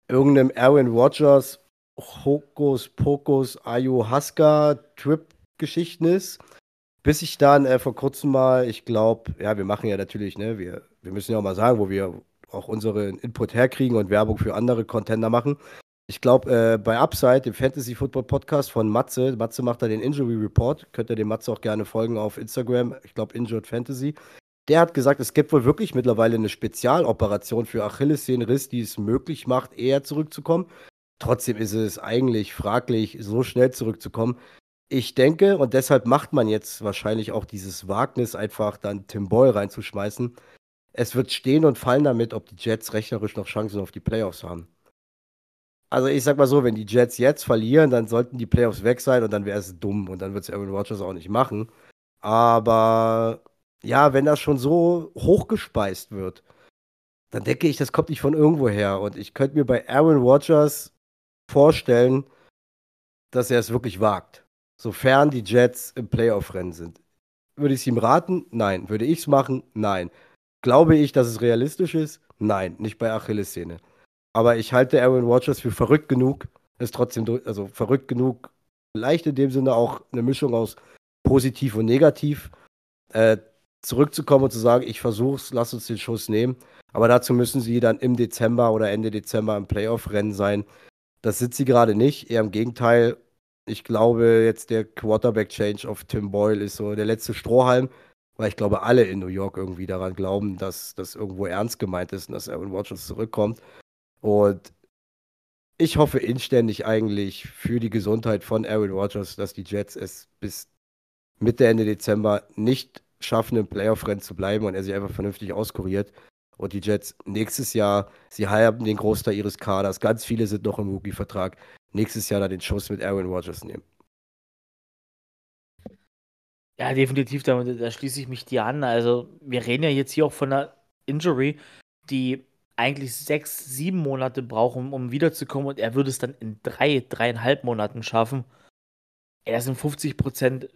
irgendeinem Aaron Rodgers Hokus Pokus Ayahuasca Trip Geschichten ist. Bis ich dann äh, vor kurzem mal, ich glaube, ja, wir machen ja natürlich, ne, wir, wir müssen ja auch mal sagen, wo wir auch unseren Input herkriegen und Werbung für andere Contender machen. Ich glaube, äh, bei Upside, dem Fantasy Football Podcast von Matze, Matze macht da den Injury Report, könnt ihr dem Matze auch gerne folgen auf Instagram, ich glaube Injured Fantasy. Der hat gesagt, es gibt wohl wirklich mittlerweile eine Spezialoperation für Achillessehnenriss, die es möglich macht, eher zurückzukommen. Trotzdem ist es eigentlich fraglich, so schnell zurückzukommen. Ich denke, und deshalb macht man jetzt wahrscheinlich auch dieses Wagnis, einfach dann Tim Boyle reinzuschmeißen. Es wird stehen und fallen damit, ob die Jets rechnerisch noch Chancen auf die Playoffs haben. Also ich sag mal so, wenn die Jets jetzt verlieren, dann sollten die Playoffs weg sein und dann wäre es dumm und dann wird es Aaron Rodgers auch nicht machen. Aber ja, wenn das schon so hochgespeist wird, dann denke ich, das kommt nicht von irgendwo her. Und ich könnte mir bei Aaron Rodgers vorstellen, dass er es wirklich wagt. Sofern die Jets im Playoff-Rennen sind. Würde ich es ihm raten? Nein. Würde ich es machen? Nein. Glaube ich, dass es realistisch ist? Nein, nicht bei Achilles-Szene. Aber ich halte Aaron Rodgers für verrückt genug, ist trotzdem, also verrückt genug, vielleicht in dem Sinne auch eine Mischung aus positiv und negativ, äh, zurückzukommen und zu sagen, ich versuch's, lass uns den Schuss nehmen. Aber dazu müssen sie dann im Dezember oder Ende Dezember im Playoff-Rennen sein. Das sind sie gerade nicht, eher im Gegenteil. Ich glaube, jetzt der Quarterback-Change auf Tim Boyle ist so der letzte Strohhalm, weil ich glaube, alle in New York irgendwie daran glauben, dass das irgendwo ernst gemeint ist und dass Aaron Rodgers zurückkommt. Und ich hoffe inständig eigentlich für die Gesundheit von Aaron Rodgers, dass die Jets es bis Mitte, Ende Dezember nicht schaffen, im Playoff-Rennen zu bleiben und er sich einfach vernünftig auskuriert. Und die Jets nächstes Jahr, sie haben den Großteil ihres Kaders, ganz viele sind noch im Rookie-Vertrag, nächstes Jahr dann den Schuss mit Aaron Rodgers nehmen. Ja, definitiv, da, da schließe ich mich dir an. Also, wir reden ja jetzt hier auch von einer Injury, die eigentlich sechs, sieben Monate brauchen, um wiederzukommen und er würde es dann in drei, dreieinhalb Monaten schaffen. Er sind 50 Prozent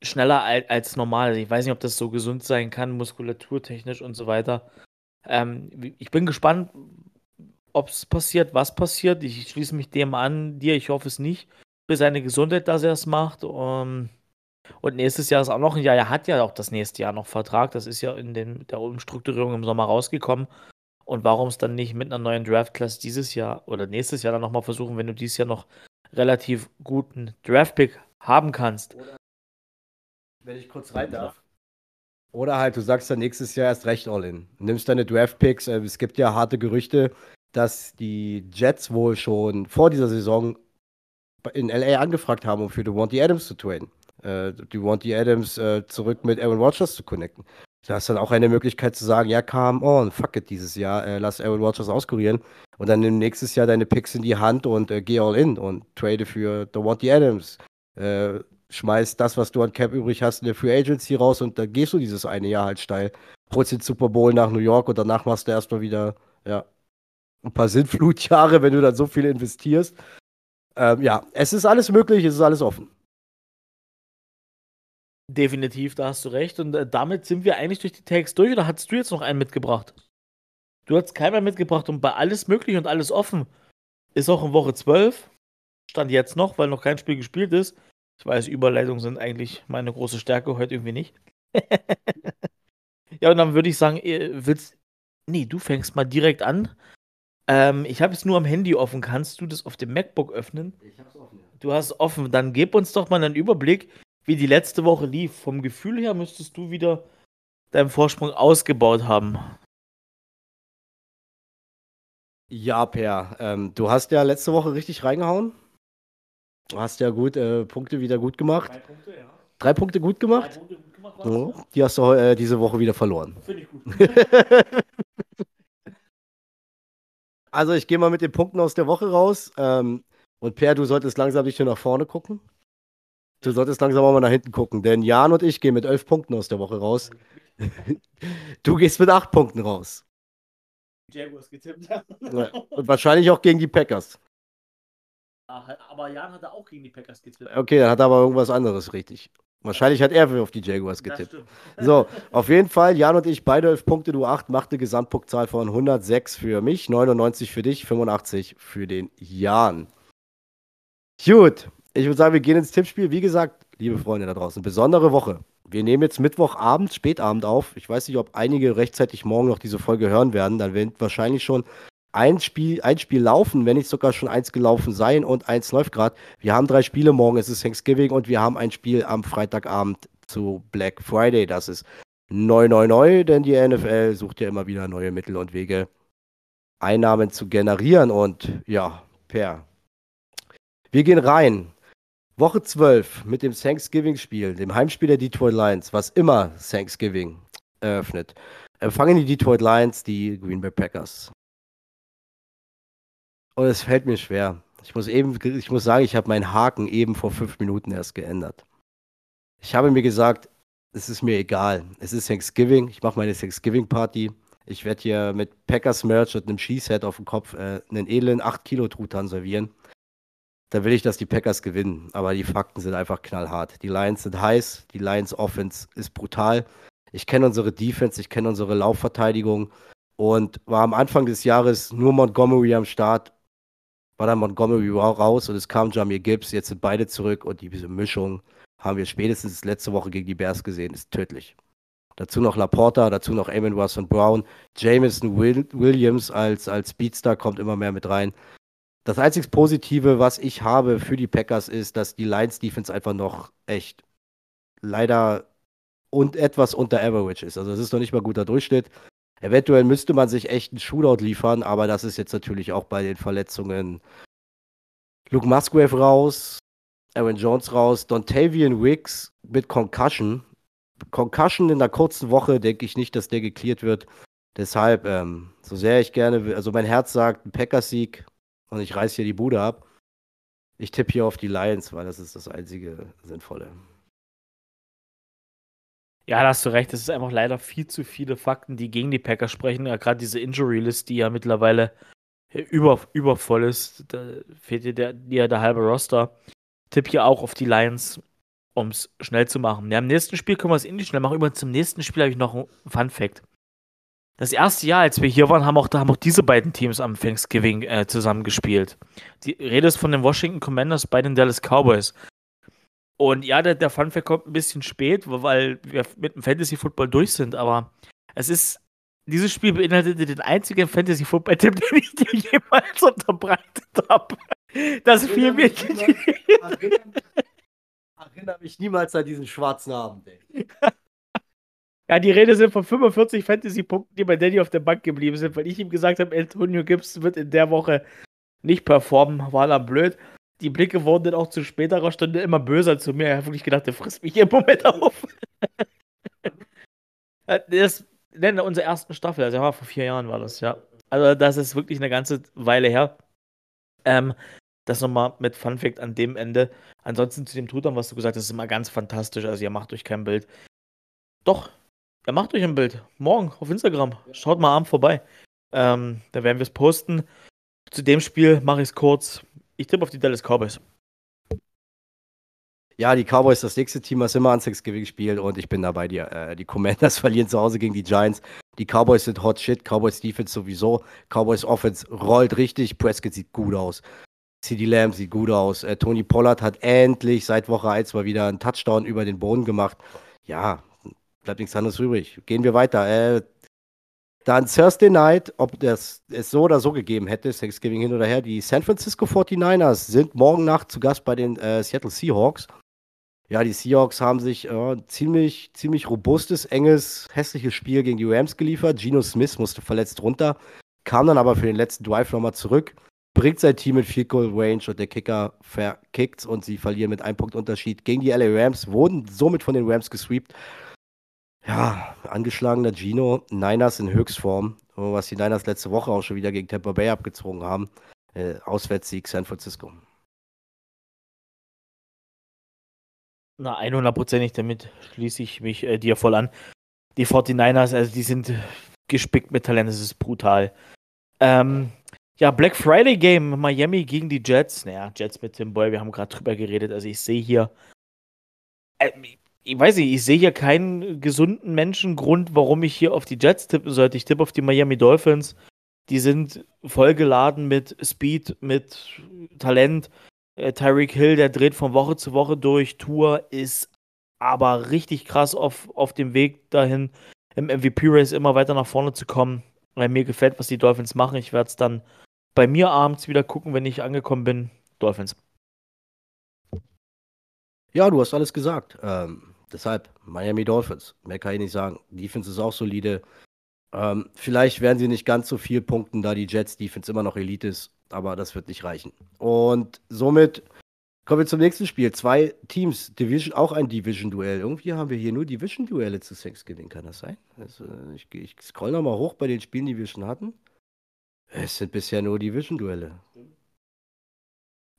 schneller als normal. Also ich weiß nicht, ob das so gesund sein kann, muskulaturtechnisch und so weiter. Ähm, ich bin gespannt, ob es passiert, was passiert. Ich schließe mich dem an, dir, ich hoffe es nicht. Für seine Gesundheit, dass er es macht. Um, und nächstes Jahr ist auch noch ein Jahr. Er hat ja auch das nächste Jahr noch Vertrag. Das ist ja in den, der Umstrukturierung im Sommer rausgekommen. Und warum es dann nicht mit einer neuen Draft-Class dieses Jahr oder nächstes Jahr dann nochmal versuchen, wenn du dieses Jahr noch relativ guten Draft-Pick haben kannst. Oder, wenn ich kurz rein darf. Oder halt, du sagst dann nächstes Jahr erst recht All-In. Nimmst deine Draft-Picks. Äh, es gibt ja harte Gerüchte, dass die Jets wohl schon vor dieser Saison in LA angefragt haben, um für Devontae Adams zu traden. Äh, Devontae Adams äh, zurück mit Aaron Rodgers zu connecten. Du hast dann auch eine Möglichkeit zu sagen, ja, come on, fuck it dieses Jahr, äh, lass Aaron Rodgers auskurieren und dann nimm nächstes Jahr deine Picks in die Hand und äh, geh all in und trade für Devontae Adams. Äh, schmeiß das, was du an Cap übrig hast, in der Free Agency raus und dann gehst du dieses eine Jahr halt steil. Holst den Super Bowl nach New York und danach machst du erstmal wieder, ja, ein paar Sinnflutjahre, wenn du dann so viel investierst. Ähm, ja, es ist alles möglich, es ist alles offen. Definitiv, da hast du recht. Und äh, damit sind wir eigentlich durch die Tags durch. Oder hast du jetzt noch einen mitgebracht? Du hast keinen mehr mitgebracht und bei alles möglich und alles offen ist auch in Woche 12 Stand jetzt noch, weil noch kein Spiel gespielt ist. Ich weiß, Überleitungen sind eigentlich meine große Stärke, heute irgendwie nicht. [LAUGHS] ja, und dann würde ich sagen, willst. Nee, du fängst mal direkt an. Ähm, ich habe es nur am Handy offen. Kannst du das auf dem MacBook öffnen? Ich habe es offen. Du hast es offen. Dann gib uns doch mal einen Überblick, wie die letzte Woche lief. Vom Gefühl her müsstest du wieder deinen Vorsprung ausgebaut haben. Ja, Per, ähm, du hast ja letzte Woche richtig reingehauen. Du hast ja gut äh, Punkte wieder gut gemacht. Drei Punkte, ja. Drei Punkte gut gemacht? Drei Punkte gut gemacht ja. Die hast du äh, diese Woche wieder verloren. Finde ich gut. [LAUGHS] also ich gehe mal mit den Punkten aus der Woche raus. Ähm, und Per, du solltest langsam nicht nur nach vorne gucken. Du solltest langsam auch mal nach hinten gucken, denn Jan und ich gehen mit elf Punkten aus der Woche raus. [LAUGHS] du gehst mit acht Punkten raus. Jaguars getippt. Und wahrscheinlich auch gegen die Packers. Aber Jan hatte auch gegen die Packers getippt. Okay, dann hat er aber irgendwas anderes richtig. Wahrscheinlich hat er auf die Jaguars getippt. [LAUGHS] So, auf jeden Fall, Jan und ich, beide 11 Punkte, du 8, macht eine Gesamtpunktzahl von 106 für mich, 99 für dich, 85 für den Jan. Gut, ich würde sagen, wir gehen ins Tippspiel. Wie gesagt, liebe Freunde da draußen, besondere Woche. Wir nehmen jetzt Mittwochabend, Spätabend auf. Ich weiß nicht, ob einige rechtzeitig morgen noch diese Folge hören werden. Dann wird wahrscheinlich schon ein Spiel, ein Spiel laufen, wenn nicht sogar schon eins gelaufen sein und eins läuft gerade. Wir haben drei Spiele morgen, es ist Thanksgiving und wir haben ein Spiel am Freitagabend zu Black Friday. Das ist neu, neu, neu, denn die NFL sucht ja immer wieder neue Mittel und Wege, Einnahmen zu generieren. Und ja, per. Wir gehen rein. Woche 12 mit dem Thanksgiving-Spiel, dem Heimspiel der Detroit Lions, was immer Thanksgiving eröffnet, empfangen die Detroit Lions die Green Bay Packers. Und es fällt mir schwer. Ich muss eben, ich muss sagen, ich habe meinen Haken eben vor fünf Minuten erst geändert. Ich habe mir gesagt, es ist mir egal. Es ist Thanksgiving. Ich mache meine Thanksgiving-Party. Ich werde hier mit Packers Merch und einem Skiset auf dem Kopf äh, einen edlen 8 Kilo Truthahn servieren da will ich, dass die Packers gewinnen. Aber die Fakten sind einfach knallhart. Die Lions sind heiß, die Lions Offense ist brutal. Ich kenne unsere Defense, ich kenne unsere Laufverteidigung und war am Anfang des Jahres nur Montgomery am Start. War dann Montgomery raus und es kam Jamir Gibbs. Jetzt sind beide zurück und diese Mischung haben wir spätestens letzte Woche gegen die Bears gesehen, ist tödlich. Dazu noch Laporta, dazu noch Amon und Brown. Jameson Williams als, als Speedstar kommt immer mehr mit rein. Das einzig Positive, was ich habe für die Packers, ist, dass die Lions Defense einfach noch echt leider und etwas unter Average ist. Also es ist noch nicht mal guter Durchschnitt. Eventuell müsste man sich echt einen Shootout liefern, aber das ist jetzt natürlich auch bei den Verletzungen. Luke Musgrave raus, Aaron Jones raus, Dontavian Wicks mit Concussion. Concussion in einer kurzen Woche denke ich nicht, dass der geklärt wird. Deshalb, ähm, so sehr ich gerne, also mein Herz sagt, ein Packers-Sieg, und ich reiß hier die Bude ab. Ich tippe hier auf die Lions, weil das ist das einzige Sinnvolle. Ja, da hast du recht. Es ist einfach leider viel zu viele Fakten, die gegen die Packers sprechen. Ja, Gerade diese Injury-List, die ja mittlerweile über, übervoll ist. Da fehlt dir der, dir der halbe Roster. Tipp hier auch auf die Lions, um es schnell zu machen. Ja, im nächsten Spiel können wir es ähnlich schnell machen. Übrigens, zum nächsten Spiel habe ich noch einen Fun-Fact das erste Jahr, als wir hier waren, haben auch, da haben auch diese beiden Teams am Thanksgiving äh, zusammengespielt. Die Rede ist von den Washington Commanders bei den Dallas Cowboys. Und ja, der, der Funfact kommt ein bisschen spät, weil wir mit dem Fantasy Football durch sind, aber es ist, dieses Spiel beinhaltete den einzigen Fantasy Football Tipp, [LAUGHS] den ich dir jemals unterbreitet habe. Das fiel mir. Erinnere mich niemals an diesen schwarzen Abend, ey. [LAUGHS] Ja, die Rede sind von 45 Fantasy-Punkten, die bei Danny auf der Bank geblieben sind, weil ich ihm gesagt habe, Antonio Gibbs wird in der Woche nicht performen, war dann blöd. Die Blicke wurden dann auch zu späterer Stunde immer böser zu mir. Ich habe wirklich gedacht, der frisst mich im Moment auf. [LAUGHS] das nennen unsere ersten Staffel, also ja, vor vier Jahren war das, ja. Also das ist wirklich eine ganze Weile her. Ähm, das nochmal mit Funfact an dem Ende. Ansonsten zu dem Tutor, was du gesagt hast, ist immer ganz fantastisch. Also ihr macht euch kein Bild. Doch, ja, macht euch ein Bild. Morgen auf Instagram. Schaut mal abend vorbei. Ähm, da werden wir es posten. Zu dem Spiel mache ich es kurz. Ich tippe auf die Dallas Cowboys. Ja, die Cowboys, das nächste Team, was immer an Thanksgiving spielt und ich bin da bei dir. Äh, die Commanders [LAUGHS] verlieren zu Hause gegen die Giants. Die Cowboys sind hot shit, Cowboys Defense sowieso. Cowboys Offense rollt richtig, Prescott sieht gut aus. CD Lamb sieht gut aus. Äh, Tony Pollard hat endlich seit Woche 1 mal wieder einen Touchdown über den Boden gemacht. Ja, bleibt nichts anderes übrig. Gehen wir weiter. Äh, dann Thursday Night, ob das es so oder so gegeben hätte, Thanksgiving hin oder her, die San Francisco 49ers sind morgen Nacht zu Gast bei den äh, Seattle Seahawks. Ja, die Seahawks haben sich äh, ziemlich, ziemlich robustes, enges, hässliches Spiel gegen die Rams geliefert. Geno Smith musste verletzt runter, kam dann aber für den letzten Drive nochmal zurück, bringt sein Team mit Field Goal Range und der Kicker verkickt und sie verlieren mit einem Punkt Unterschied gegen die LA Rams, wurden somit von den Rams gesweept. Ja, angeschlagener Gino, Niners in Höchstform, was die Niners letzte Woche auch schon wieder gegen Tampa Bay abgezogen haben. Äh, Auswärtssieg San Francisco. Na, 100%ig damit schließe ich mich äh, dir voll an. Die 49ers, also die sind gespickt mit Talent, das ist brutal. Ähm, ja, Black Friday Game, Miami gegen die Jets. Naja, Jets mit Tim Boy, wir haben gerade drüber geredet. Also ich sehe hier, äh, ich weiß nicht, ich sehe hier keinen gesunden Menschengrund, warum ich hier auf die Jets tippen sollte. Ich tippe auf die Miami Dolphins. Die sind vollgeladen mit Speed, mit Talent. Äh, Tyreek Hill, der dreht von Woche zu Woche durch. Tour ist aber richtig krass auf, auf dem Weg dahin, im MVP-Race immer weiter nach vorne zu kommen. Weil mir gefällt, was die Dolphins machen. Ich werde es dann bei mir abends wieder gucken, wenn ich angekommen bin. Dolphins. Ja, du hast alles gesagt. Ähm, deshalb Miami Dolphins. Mehr kann ich nicht sagen. Defense ist auch solide. Ähm, vielleicht werden sie nicht ganz so viel punkten, da die Jets Defense immer noch Elite ist aber das wird nicht reichen. Und somit kommen wir zum nächsten Spiel. Zwei Teams, Division, auch ein Division-Duell. Irgendwie haben wir hier nur Division-Duelle zu Thanksgiving, kann das sein? Also ich, ich scroll nochmal hoch bei den Spielen, die wir schon hatten. Es sind bisher nur Division-Duelle.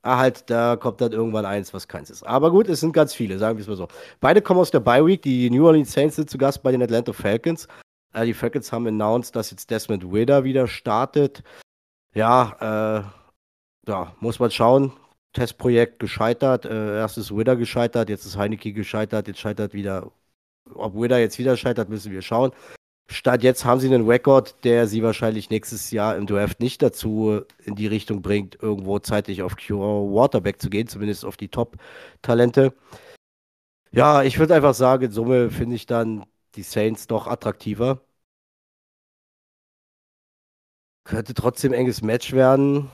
Ah, halt, da kommt dann irgendwann eins, was keins ist. Aber gut, es sind ganz viele, sagen wir es mal so. Beide kommen aus der Bye Week. Die New Orleans Saints sind zu Gast bei den Atlanta Falcons. Äh, die Falcons haben announced, dass jetzt Desmond Ritter wieder startet. Ja, äh, ja, muss man schauen. Testprojekt gescheitert. Äh, erst ist Widder gescheitert, jetzt ist Heineke gescheitert, jetzt scheitert wieder. Ob Widder jetzt wieder scheitert, müssen wir schauen. Statt jetzt haben sie einen Rekord, der sie wahrscheinlich nächstes Jahr im Draft nicht dazu in die Richtung bringt, irgendwo zeitlich auf Cure Waterback zu gehen, zumindest auf die Top-Talente. Ja, ich würde einfach sagen, in Summe finde ich dann die Saints doch attraktiver. Könnte trotzdem enges Match werden.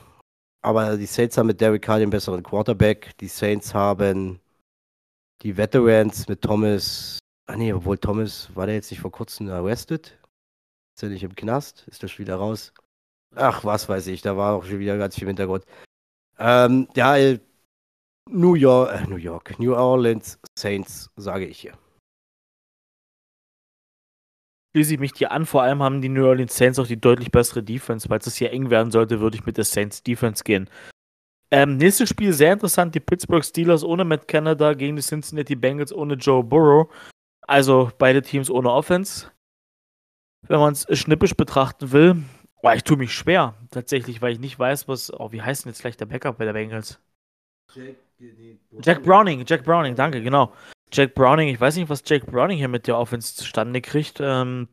Aber die Saints haben mit Derek Carr den besseren Quarterback. Die Saints haben die Veterans mit Thomas. Ah nee, obwohl Thomas, war der jetzt nicht vor kurzem arrested? Ist er nicht im Knast? Ist er schon wieder raus? Ach, was weiß ich, da war auch schon wieder ganz viel im Hintergrund. Ähm, ja, äh, New York, äh, New York, New Orleans Saints, sage ich hier schließe ich mich dir an. Vor allem haben die New Orleans Saints auch die deutlich bessere Defense. Falls es hier eng werden sollte, würde ich mit der Saints Defense gehen. Ähm, nächstes Spiel sehr interessant: die Pittsburgh Steelers ohne Matt Canada gegen die Cincinnati Bengals ohne Joe Burrow. Also beide Teams ohne Offense. Wenn man es schnippisch betrachten will, oh, ich tue mich schwer tatsächlich, weil ich nicht weiß, was. Oh, wie heißt denn jetzt gleich der Backup bei der Bengals? Jack, Jack Browning, Jack Browning, danke, genau. Jack Browning, ich weiß nicht, was Jack Browning hier mit der Offense zustande kriegt. Ähm,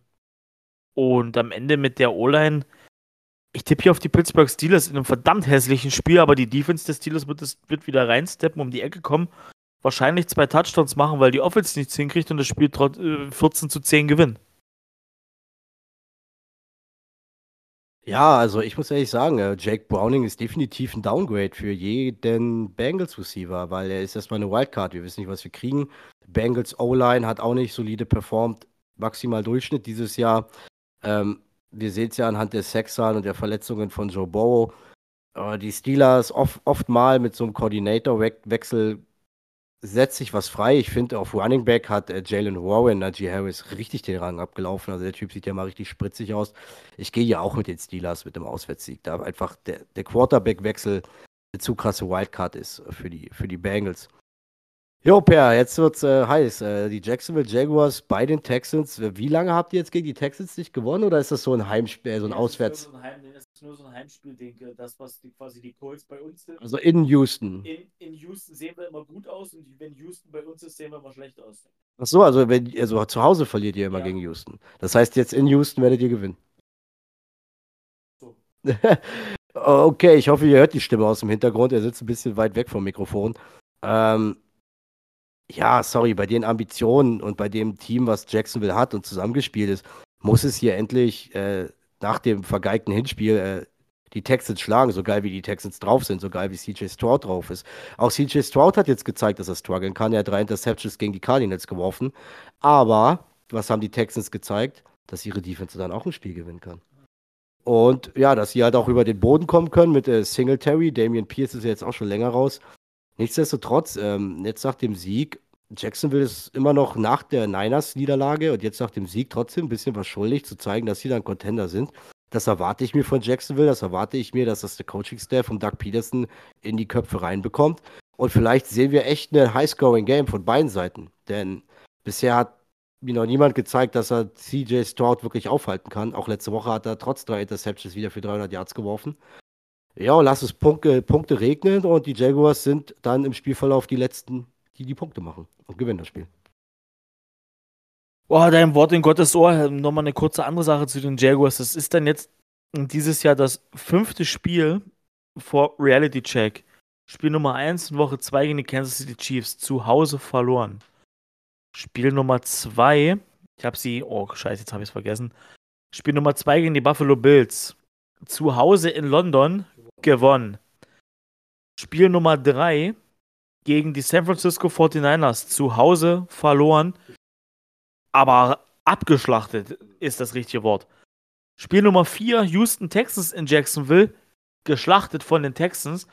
und am Ende mit der O-Line. Ich tippe hier auf die Pittsburgh Steelers in einem verdammt hässlichen Spiel, aber die Defense des Steelers wird, wird wieder reinsteppen, um die Ecke kommen. Wahrscheinlich zwei Touchdowns machen, weil die Offense nichts hinkriegt und das Spiel trotz, äh, 14 zu 10 gewinnen. Ja, also ich muss ehrlich sagen, äh, Jake Browning ist definitiv ein Downgrade für jeden Bengals-Receiver, weil er ist erstmal eine Wildcard. Wir wissen nicht, was wir kriegen. Bengals O-Line hat auch nicht solide performt, maximal Durchschnitt dieses Jahr. Ähm, wir sehen es ja anhand der Sexzahlen und der Verletzungen von Joe Burrow. Äh, die Steelers oft, oft mal mit so einem Koordinatorwechsel setzt sich was frei. Ich finde, auf Running Back hat äh, Jalen Warren, Najee Harris, richtig den Rang abgelaufen. Also der Typ sieht ja mal richtig spritzig aus. Ich gehe ja auch mit den Steelers mit dem Auswärtssieg, da einfach der, der Quarterback-Wechsel eine zu krasse Wildcard ist für die, für die Bengals. Jo, Per, jetzt wird's äh, heiß. Äh, die Jacksonville Jaguars bei den Texans. Wie lange habt ihr jetzt gegen die Texans nicht gewonnen oder ist das so ein Heimspiel, so ein Auswärts? Das ist, so ein Heim, das ist nur so ein Heimspiel, denke das, was die, quasi die Colts bei uns sind. Also in Houston. In, in Houston sehen wir immer gut aus und wenn Houston bei uns ist, sehen wir immer schlecht aus. Ach so, also, wenn, also zu Hause verliert ihr immer ja. gegen Houston. Das heißt, jetzt in Houston werdet ihr gewinnen. So. [LAUGHS] Okay, ich hoffe, ihr hört die Stimme aus dem Hintergrund. Er sitzt ein bisschen weit weg vom Mikrofon. Ähm, ja, sorry, bei den Ambitionen und bei dem Team, was Jacksonville hat und zusammengespielt ist, muss es hier endlich äh, nach dem vergeigten Hinspiel äh, die Texans schlagen, so geil wie die Texans drauf sind, so geil wie CJ Stroud drauf ist. Auch CJ Stroud hat jetzt gezeigt, dass er strugglen kann. Er hat drei Interceptions gegen die Cardinals geworfen. Aber was haben die Texans gezeigt? Dass ihre Defense dann auch ein Spiel gewinnen kann. Und ja, dass sie halt auch über den Boden kommen können mit äh, Singletary. Damian Pierce ist ja jetzt auch schon länger raus. Nichtsdestotrotz, ähm, jetzt nach dem Sieg, Jacksonville ist immer noch nach der Niners-Niederlage und jetzt nach dem Sieg trotzdem ein bisschen was schuldig, zu zeigen, dass sie dann Contender sind. Das erwarte ich mir von Jacksonville, das erwarte ich mir, dass das der Coaching-Staff von Doug Peterson in die Köpfe reinbekommt. Und vielleicht sehen wir echt ein High-Scoring-Game von beiden Seiten. Denn bisher hat mir noch niemand gezeigt, dass er CJ Stroud wirklich aufhalten kann. Auch letzte Woche hat er trotz drei Interceptions wieder für 300 Yards geworfen. Ja, lass es Punkte, Punkte regnen und die Jaguars sind dann im Spielverlauf die letzten, die die Punkte machen und gewinnen das Spiel. Boah, dein Wort in Gottes Ohr. Nochmal eine kurze andere Sache zu den Jaguars. Das ist dann jetzt dieses Jahr das fünfte Spiel vor Reality Check. Spiel Nummer 1 in Woche 2 gegen die Kansas City Chiefs. Zu Hause verloren. Spiel Nummer 2. Ich habe sie. Oh, scheiße, jetzt habe ich es vergessen. Spiel Nummer 2 gegen die Buffalo Bills. Zu Hause in London gewonnen. Spiel Nummer 3 gegen die San Francisco 49ers. Zu Hause verloren aber abgeschlachtet ist das richtige Wort. Spiel Nummer 4, Houston Texans in Jacksonville, geschlachtet von den Texans.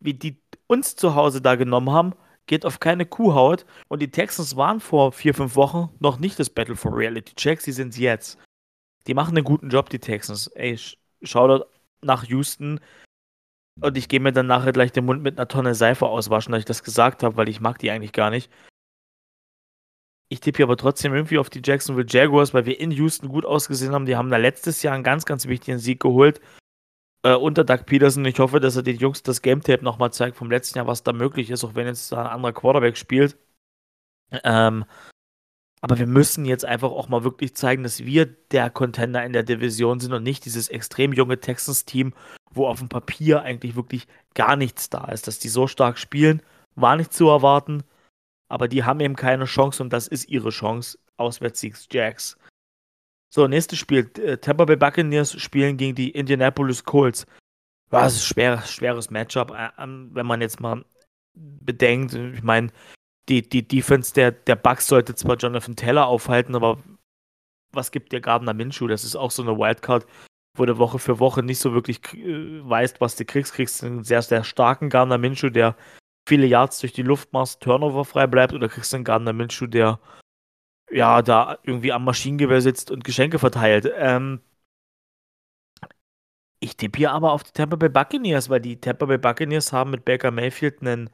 Wie die uns zu Hause da genommen haben, geht auf keine Kuhhaut. Und die Texans waren vor vier, fünf Wochen noch nicht das Battle for Reality Checks, sie sind jetzt. Die machen einen guten Job, die Texans. Ey, schau dort nach Houston. Und ich gehe mir dann nachher gleich den Mund mit einer Tonne Seife auswaschen, dass ich das gesagt habe, weil ich mag die eigentlich gar nicht. Ich tippe hier aber trotzdem irgendwie auf die Jacksonville Jaguars, weil wir in Houston gut ausgesehen haben. Die haben da letztes Jahr einen ganz, ganz wichtigen Sieg geholt. Äh, unter Doug Peterson. Ich hoffe, dass er den Jungs das Game Tape nochmal zeigt vom letzten Jahr, was da möglich ist, auch wenn jetzt da ein anderer Quarterback spielt. Ähm, aber wir müssen jetzt einfach auch mal wirklich zeigen, dass wir der Contender in der Division sind und nicht dieses extrem junge Texans-Team, wo auf dem Papier eigentlich wirklich gar nichts da ist. Dass die so stark spielen, war nicht zu erwarten aber die haben eben keine Chance und das ist ihre Chance. Auswärtssiegs Jacks. So, nächstes Spiel. Äh, Tampa Bay Buccaneers spielen gegen die Indianapolis Colts. Das ist ein schwer, schweres Matchup, äh, ähm, wenn man jetzt mal bedenkt. Ich meine, die, die Defense der, der Bucks sollte zwar Jonathan Taylor aufhalten, aber was gibt dir Gardner Minshew? Das ist auch so eine Wildcard, wo du Woche für Woche nicht so wirklich äh, weißt, was du kriegst. Kriegst einen sehr, sehr starken Gardner Minshew, der viele Yards durch die Luft machst, Turnover frei bleibt oder kriegst du einen Gardner Minshew, der ja da irgendwie am Maschinengewehr sitzt und Geschenke verteilt. Ähm, ich tippe hier aber auf die Tampa Bay Buccaneers, weil die Tampa Bay Buccaneers haben mit Baker Mayfield einen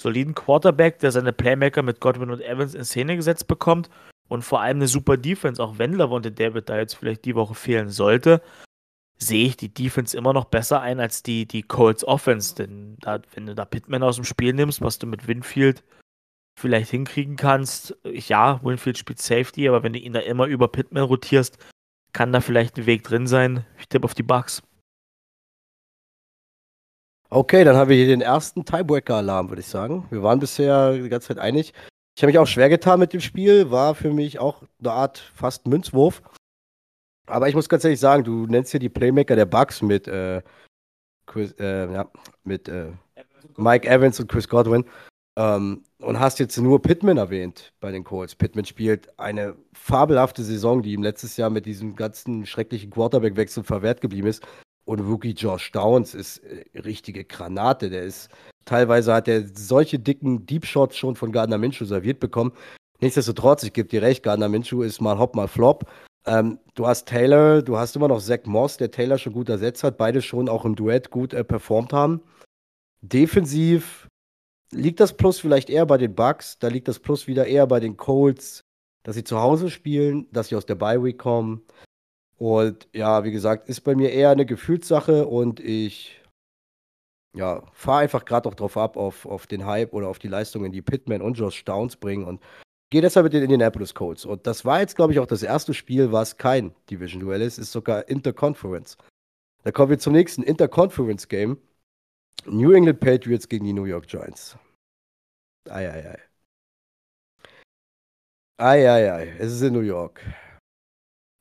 soliden Quarterback, der seine Playmaker mit Godwin und Evans in Szene gesetzt bekommt und vor allem eine super Defense, auch wenn Lavonte David da jetzt vielleicht die Woche fehlen sollte sehe ich die Defense immer noch besser ein als die, die Colts Offense. Denn da, wenn du da Pittman aus dem Spiel nimmst, was du mit Winfield vielleicht hinkriegen kannst, ja, Winfield spielt Safety, aber wenn du ihn da immer über Pittman rotierst, kann da vielleicht ein Weg drin sein. Ich tippe auf die Bugs. Okay, dann haben wir hier den ersten Tiebreaker-Alarm, würde ich sagen. Wir waren bisher die ganze Zeit einig. Ich habe mich auch schwer getan mit dem Spiel, war für mich auch eine Art fast Münzwurf. Aber ich muss ganz ehrlich sagen, du nennst hier die Playmaker der Bucks mit, äh, Chris, äh, ja, mit äh, Mike Evans und Chris Godwin ähm, und hast jetzt nur Pittman erwähnt bei den Colts. Pittman spielt eine fabelhafte Saison, die ihm letztes Jahr mit diesem ganzen schrecklichen Quarterback-Wechsel verwehrt geblieben ist. Und Rookie Josh Downs ist äh, richtige Granate. Der ist teilweise hat er solche dicken Deep Shots schon von Gardner Minshew serviert bekommen. Nichtsdestotrotz, ich gebe dir recht, Gardner Minshew ist mal Hop, mal Flop. Ähm, du hast Taylor, du hast immer noch Zach Moss, der Taylor schon gut ersetzt hat, beide schon auch im Duett gut äh, performt haben. Defensiv liegt das Plus vielleicht eher bei den Bucks, da liegt das Plus wieder eher bei den Colts, dass sie zu Hause spielen, dass sie aus der Bye Week kommen. Und ja, wie gesagt, ist bei mir eher eine Gefühlssache und ich ja, fahre einfach gerade auch drauf ab, auf, auf den Hype oder auf die Leistungen, die Pittman und Josh Downs bringen. Und gehe deshalb mit den Indianapolis Colts. Und das war jetzt, glaube ich, auch das erste Spiel, was kein Division-Duell ist, ist sogar Interconference. Dann kommen wir zum nächsten Interconference Game. New England Patriots gegen die New York Giants. Eieiei. Eieiei. Es ist in New York.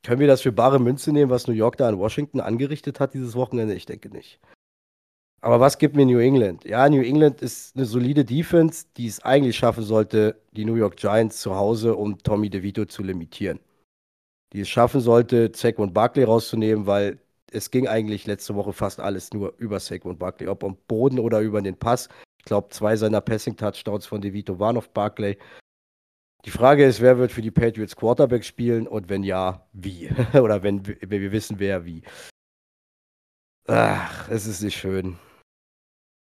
Können wir das für bare Münze nehmen, was New York da in Washington angerichtet hat dieses Wochenende? Ich denke nicht. Aber was gibt mir New England? Ja, New England ist eine solide Defense, die es eigentlich schaffen sollte, die New York Giants zu Hause, um Tommy DeVito zu limitieren. Die es schaffen sollte, Saquon Barkley rauszunehmen, weil es ging eigentlich letzte Woche fast alles nur über Saquon Barkley, ob am Boden oder über den Pass. Ich glaube, zwei seiner Passing-Touchdowns von DeVito waren auf Barkley. Die Frage ist, wer wird für die Patriots Quarterback spielen und wenn ja, wie? [LAUGHS] oder wenn, wenn wir wissen, wer wie. Ach, es ist nicht schön.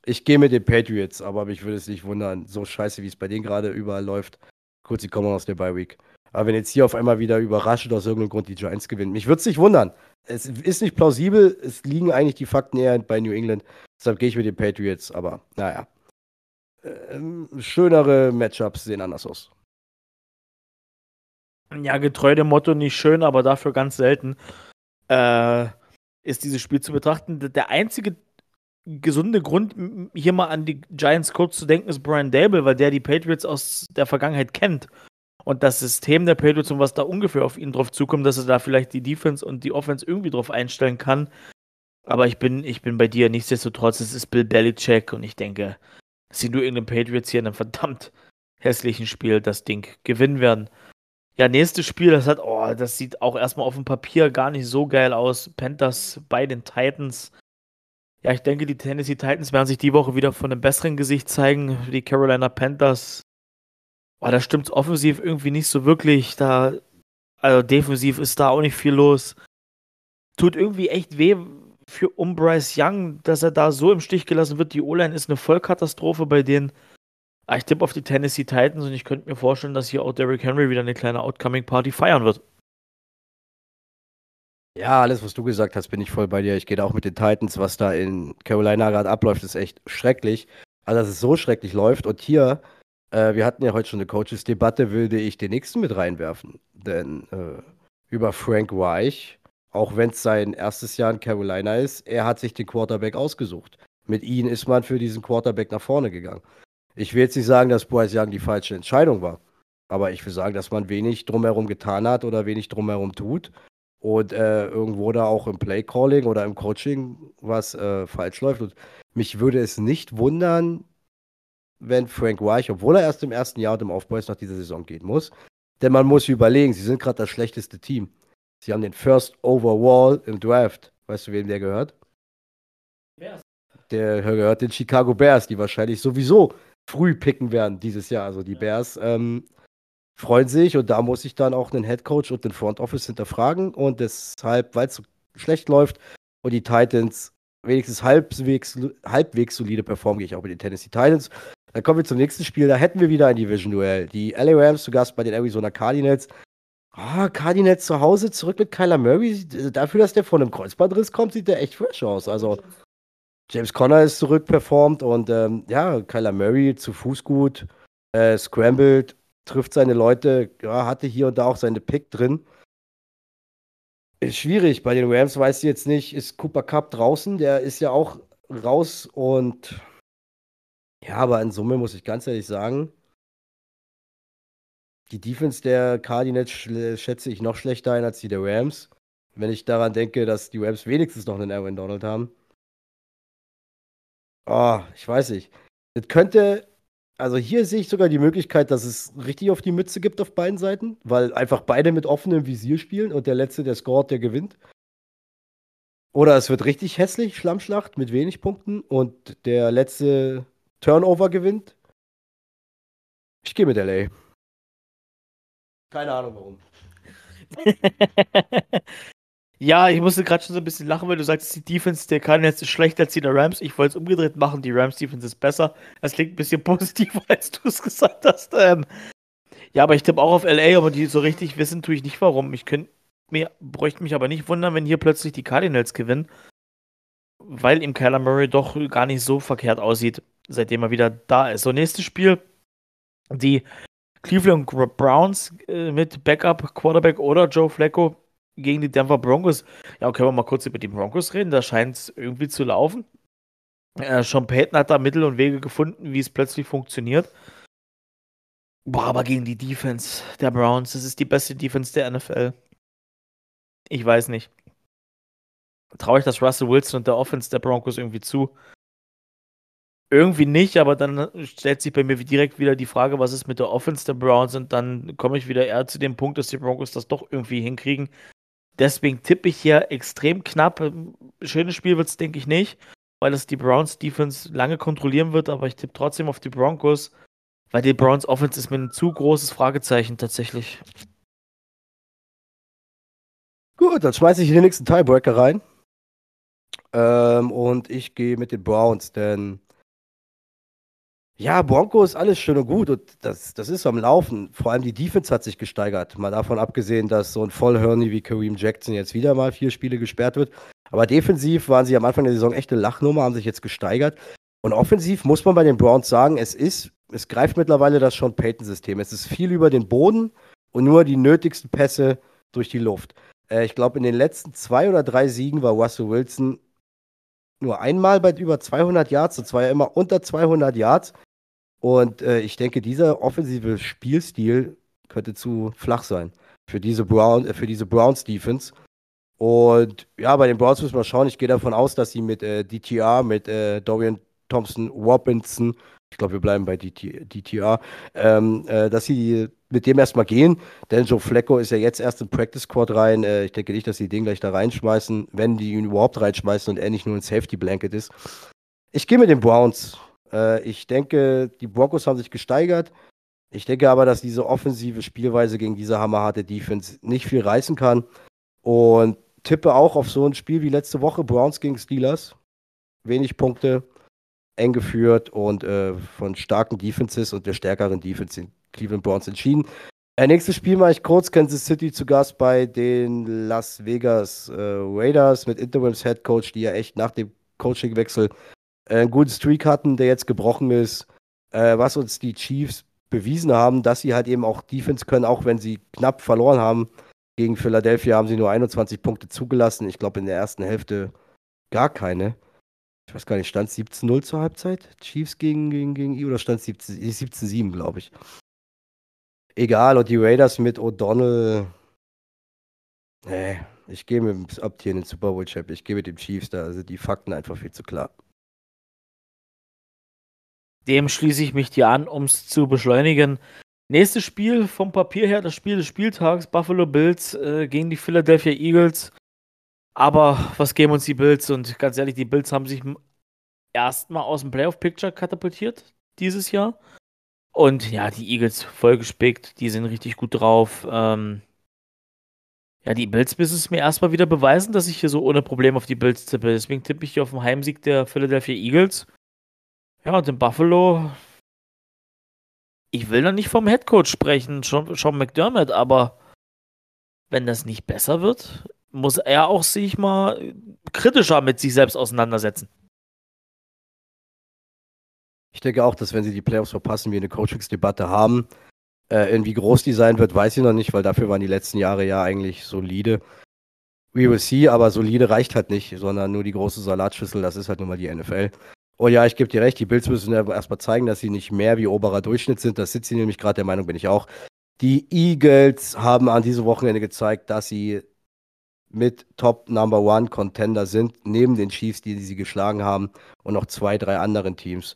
Ich gehe mit den Patriots, aber mich würde es nicht wundern, so scheiße, wie es bei denen gerade überall läuft. Kurz, sie kommen aus der Bye Week. Aber wenn jetzt hier auf einmal wieder überraschend aus irgendeinem Grund die Giants gewinnen, mich würde es nicht wundern. Es ist nicht plausibel, es liegen eigentlich die Fakten eher bei New England. Deshalb gehe ich mit den Patriots, aber naja. Ähm, schönere Matchups sehen anders aus. Ja, getreu dem Motto nicht schön, aber dafür ganz selten, äh, ist dieses Spiel zu betrachten. Der einzige gesunde Grund, hier mal an die Giants kurz zu denken, ist Brian Dable, weil der die Patriots aus der Vergangenheit kennt. Und das System der Patriots und was da ungefähr auf ihn drauf zukommt, dass er da vielleicht die Defense und die Offense irgendwie drauf einstellen kann. Aber ich bin, ich bin bei dir. Nichtsdestotrotz, es ist Bill Belichick und ich denke, dass die New England Patriots hier in einem verdammt hässlichen Spiel das Ding gewinnen werden. Ja, nächstes Spiel, das hat, oh, das sieht auch erstmal auf dem Papier gar nicht so geil aus. Panthers bei den Titans. Ja, ich denke, die Tennessee Titans werden sich die Woche wieder von einem besseren Gesicht zeigen. Die Carolina Panthers Oh, da stimmt's offensiv irgendwie nicht so wirklich. Da, also defensiv ist da auch nicht viel los. Tut irgendwie echt weh für um Bryce Young, dass er da so im Stich gelassen wird. Die O-Line ist eine Vollkatastrophe bei denen. Ah, ich tippe auf die Tennessee Titans und ich könnte mir vorstellen, dass hier auch Derrick Henry wieder eine kleine Outcoming Party feiern wird. Ja, alles, was du gesagt hast, bin ich voll bei dir. Ich gehe da auch mit den Titans. Was da in Carolina gerade abläuft, ist echt schrecklich. Also, dass es so schrecklich läuft. Und hier äh, wir hatten ja heute schon eine Coaches-Debatte, würde ich den nächsten mit reinwerfen. Denn äh, über Frank Reich, auch wenn es sein erstes Jahr in Carolina ist, er hat sich den Quarterback ausgesucht. Mit ihm ist man für diesen Quarterback nach vorne gegangen. Ich will jetzt nicht sagen, dass Bryce Young die falsche Entscheidung war. Aber ich will sagen, dass man wenig drumherum getan hat oder wenig drumherum tut. Und äh, irgendwo da auch im Playcalling oder im Coaching was äh, falsch läuft. Und mich würde es nicht wundern, wenn Frank Reich, obwohl er erst im ersten Jahr und im Aufbau ist, nach dieser Saison gehen muss. Denn man muss überlegen, sie sind gerade das schlechteste Team. Sie haben den First Overall im Draft. Weißt du, wem der gehört? Bears. Der gehört den Chicago Bears, die wahrscheinlich sowieso früh picken werden dieses Jahr. Also die Bears ähm, freuen sich und da muss ich dann auch einen Head Coach und den Front Office hinterfragen. Und deshalb, weil es so schlecht läuft und die Titans wenigstens halbwegs, halbwegs solide performen, gehe ich auch mit den Tennessee Titans. Dann kommen wir zum nächsten Spiel. Da hätten wir wieder ein Division-Duell. Die LA Rams zu Gast bei den Arizona Cardinals. Ah, oh, Cardinals zu Hause, zurück mit Kyler Murray. Dafür, dass der von einem Kreuzbandriss kommt, sieht der echt fresh aus. Also, James Conner ist zurück performt und ähm, ja, Kyler Murray zu Fuß gut, äh, scrambled, trifft seine Leute, ja, hatte hier und da auch seine Pick drin. Ist schwierig. Bei den Rams weiß ich jetzt nicht, ist Cooper Cup draußen? Der ist ja auch raus und ja, aber in Summe muss ich ganz ehrlich sagen, die Defense der Cardinals schätze ich noch schlechter ein als die der Rams. Wenn ich daran denke, dass die Rams wenigstens noch einen Aaron Donald haben. Oh, ich weiß nicht. Das könnte, also hier sehe ich sogar die Möglichkeit, dass es richtig auf die Mütze gibt auf beiden Seiten, weil einfach beide mit offenem Visier spielen und der Letzte, der scoret, der gewinnt. Oder es wird richtig hässlich, Schlammschlacht mit wenig Punkten und der Letzte Turnover gewinnt. Ich gehe mit LA. Keine Ahnung warum. [LAUGHS] [LAUGHS] [LAUGHS] ja, ich musste gerade schon so ein bisschen lachen, weil du sagst, die Defense der Cardinals ist schlechter als die der Rams. Ich wollte es umgedreht machen, die Rams Defense ist besser. Das klingt ein bisschen [LAUGHS] positiver, als du es gesagt hast. Ähm, ja, aber ich tippe auch auf LA, aber die so richtig wissen tue ich nicht warum. Ich könnte mir, bräuchte mich aber nicht wundern, wenn hier plötzlich die Cardinals gewinnen, weil ihm Kyler Murray doch gar nicht so verkehrt aussieht seitdem er wieder da ist. So, nächstes Spiel. Die Cleveland Browns äh, mit Backup Quarterback oder Joe Flacco gegen die Denver Broncos. Ja, können wir mal kurz über die Broncos reden. Da scheint es irgendwie zu laufen. Äh, Sean Payton hat da Mittel und Wege gefunden, wie es plötzlich funktioniert. Boah, aber gegen die Defense der Browns, das ist die beste Defense der NFL. Ich weiß nicht. Traue ich das Russell Wilson und der Offense der Broncos irgendwie zu? Irgendwie nicht, aber dann stellt sich bei mir direkt wieder die Frage, was ist mit der Offense der Browns und dann komme ich wieder eher zu dem Punkt, dass die Broncos das doch irgendwie hinkriegen. Deswegen tippe ich hier extrem knapp. Schönes Spiel wird es, denke ich, nicht, weil es die Browns Defense lange kontrollieren wird, aber ich tippe trotzdem auf die Broncos weil die Browns Offense ist mir ein zu großes Fragezeichen tatsächlich. Gut, dann schmeiße ich den nächsten Tiebreaker rein. Ähm, und ich gehe mit den Browns, denn ja, Broncos, alles schön und gut und das, das ist am Laufen. Vor allem die Defense hat sich gesteigert. Mal davon abgesehen, dass so ein Vollhörni wie Kareem Jackson jetzt wieder mal vier Spiele gesperrt wird. Aber defensiv waren sie am Anfang der Saison echte Lachnummer, haben sich jetzt gesteigert. Und offensiv muss man bei den Browns sagen, es ist es greift mittlerweile das Sean Payton-System. Es ist viel über den Boden und nur die nötigsten Pässe durch die Luft. Äh, ich glaube, in den letzten zwei oder drei Siegen war Russell Wilson nur einmal bei über 200 Yards und zwar immer unter 200 Yards. Und äh, ich denke, dieser offensive Spielstil könnte zu flach sein für diese, Brown, äh, für diese Browns Defense. Und ja, bei den Browns müssen wir schauen. Ich gehe davon aus, dass sie mit äh, DTR, mit äh, Dorian Thompson Robinson ich glaube, wir bleiben bei DT, DTR, ähm, äh, dass sie mit dem erstmal gehen. Denn Joe Flecko ist ja jetzt erst im Practice Squad rein. Äh, ich denke nicht, dass sie den gleich da reinschmeißen, wenn die ihn überhaupt reinschmeißen und er nicht nur ein Safety Blanket ist. Ich gehe mit den Browns. Äh, ich denke, die Broncos haben sich gesteigert. Ich denke aber, dass diese offensive Spielweise gegen diese hammerharte Defense nicht viel reißen kann. Und tippe auch auf so ein Spiel wie letzte Woche, Browns gegen Steelers. Wenig Punkte, eng geführt und äh, von starken Defenses und der stärkeren Defense in Cleveland Browns entschieden. Äh, nächstes Spiel mache ich kurz. Kansas City zu Gast bei den Las Vegas äh, Raiders mit Interims Head Coach, die ja echt nach dem Coachingwechsel einen guten Streak hatten, der jetzt gebrochen ist. Äh, was uns die Chiefs bewiesen haben, dass sie halt eben auch Defense können, auch wenn sie knapp verloren haben. Gegen Philadelphia haben sie nur 21 Punkte zugelassen. Ich glaube, in der ersten Hälfte gar keine ich weiß gar nicht, stand 17-0 zur Halbzeit? Chiefs gegen, gegen, gegen oder stand 17-7, glaube ich. Egal, und die Raiders mit O'Donnell. Nee, ich gehe mit dem Abtieren in den Super Bowl Champ. Ich gehe mit dem Chiefs, da sind die Fakten einfach viel zu klar. Dem schließe ich mich dir an, um es zu beschleunigen. Nächstes Spiel vom Papier her, das Spiel des Spieltags, Buffalo Bills äh, gegen die Philadelphia Eagles. Aber was geben uns die Bills? Und ganz ehrlich, die Bills haben sich erstmal aus dem Playoff-Picture katapultiert dieses Jahr. Und ja, die Eagles vollgespickt, die sind richtig gut drauf. Ähm, ja, die Bills müssen es mir erstmal wieder beweisen, dass ich hier so ohne Probleme auf die Bills tippe. Deswegen tippe ich hier auf den Heimsieg der Philadelphia Eagles. Ja, und in Buffalo. Ich will noch nicht vom Headcoach sprechen, Sean, Sean McDermott, aber wenn das nicht besser wird, muss er auch sich mal kritischer mit sich selbst auseinandersetzen. Ich denke auch, dass wenn sie die Playoffs verpassen, wir eine Coachingsdebatte haben. Äh, in wie groß die sein wird, weiß ich noch nicht, weil dafür waren die letzten Jahre ja eigentlich solide. We will see, aber solide reicht halt nicht, sondern nur die große Salatschüssel, das ist halt nun mal die NFL. Oh ja, ich gebe dir recht, die Bills müssen ja erstmal zeigen, dass sie nicht mehr wie oberer Durchschnitt sind. Das sind sie nämlich gerade, der Meinung bin ich auch. Die Eagles haben an diesem Wochenende gezeigt, dass sie mit Top Number One Contender sind, neben den Chiefs, die, sie geschlagen haben und noch zwei, drei anderen Teams.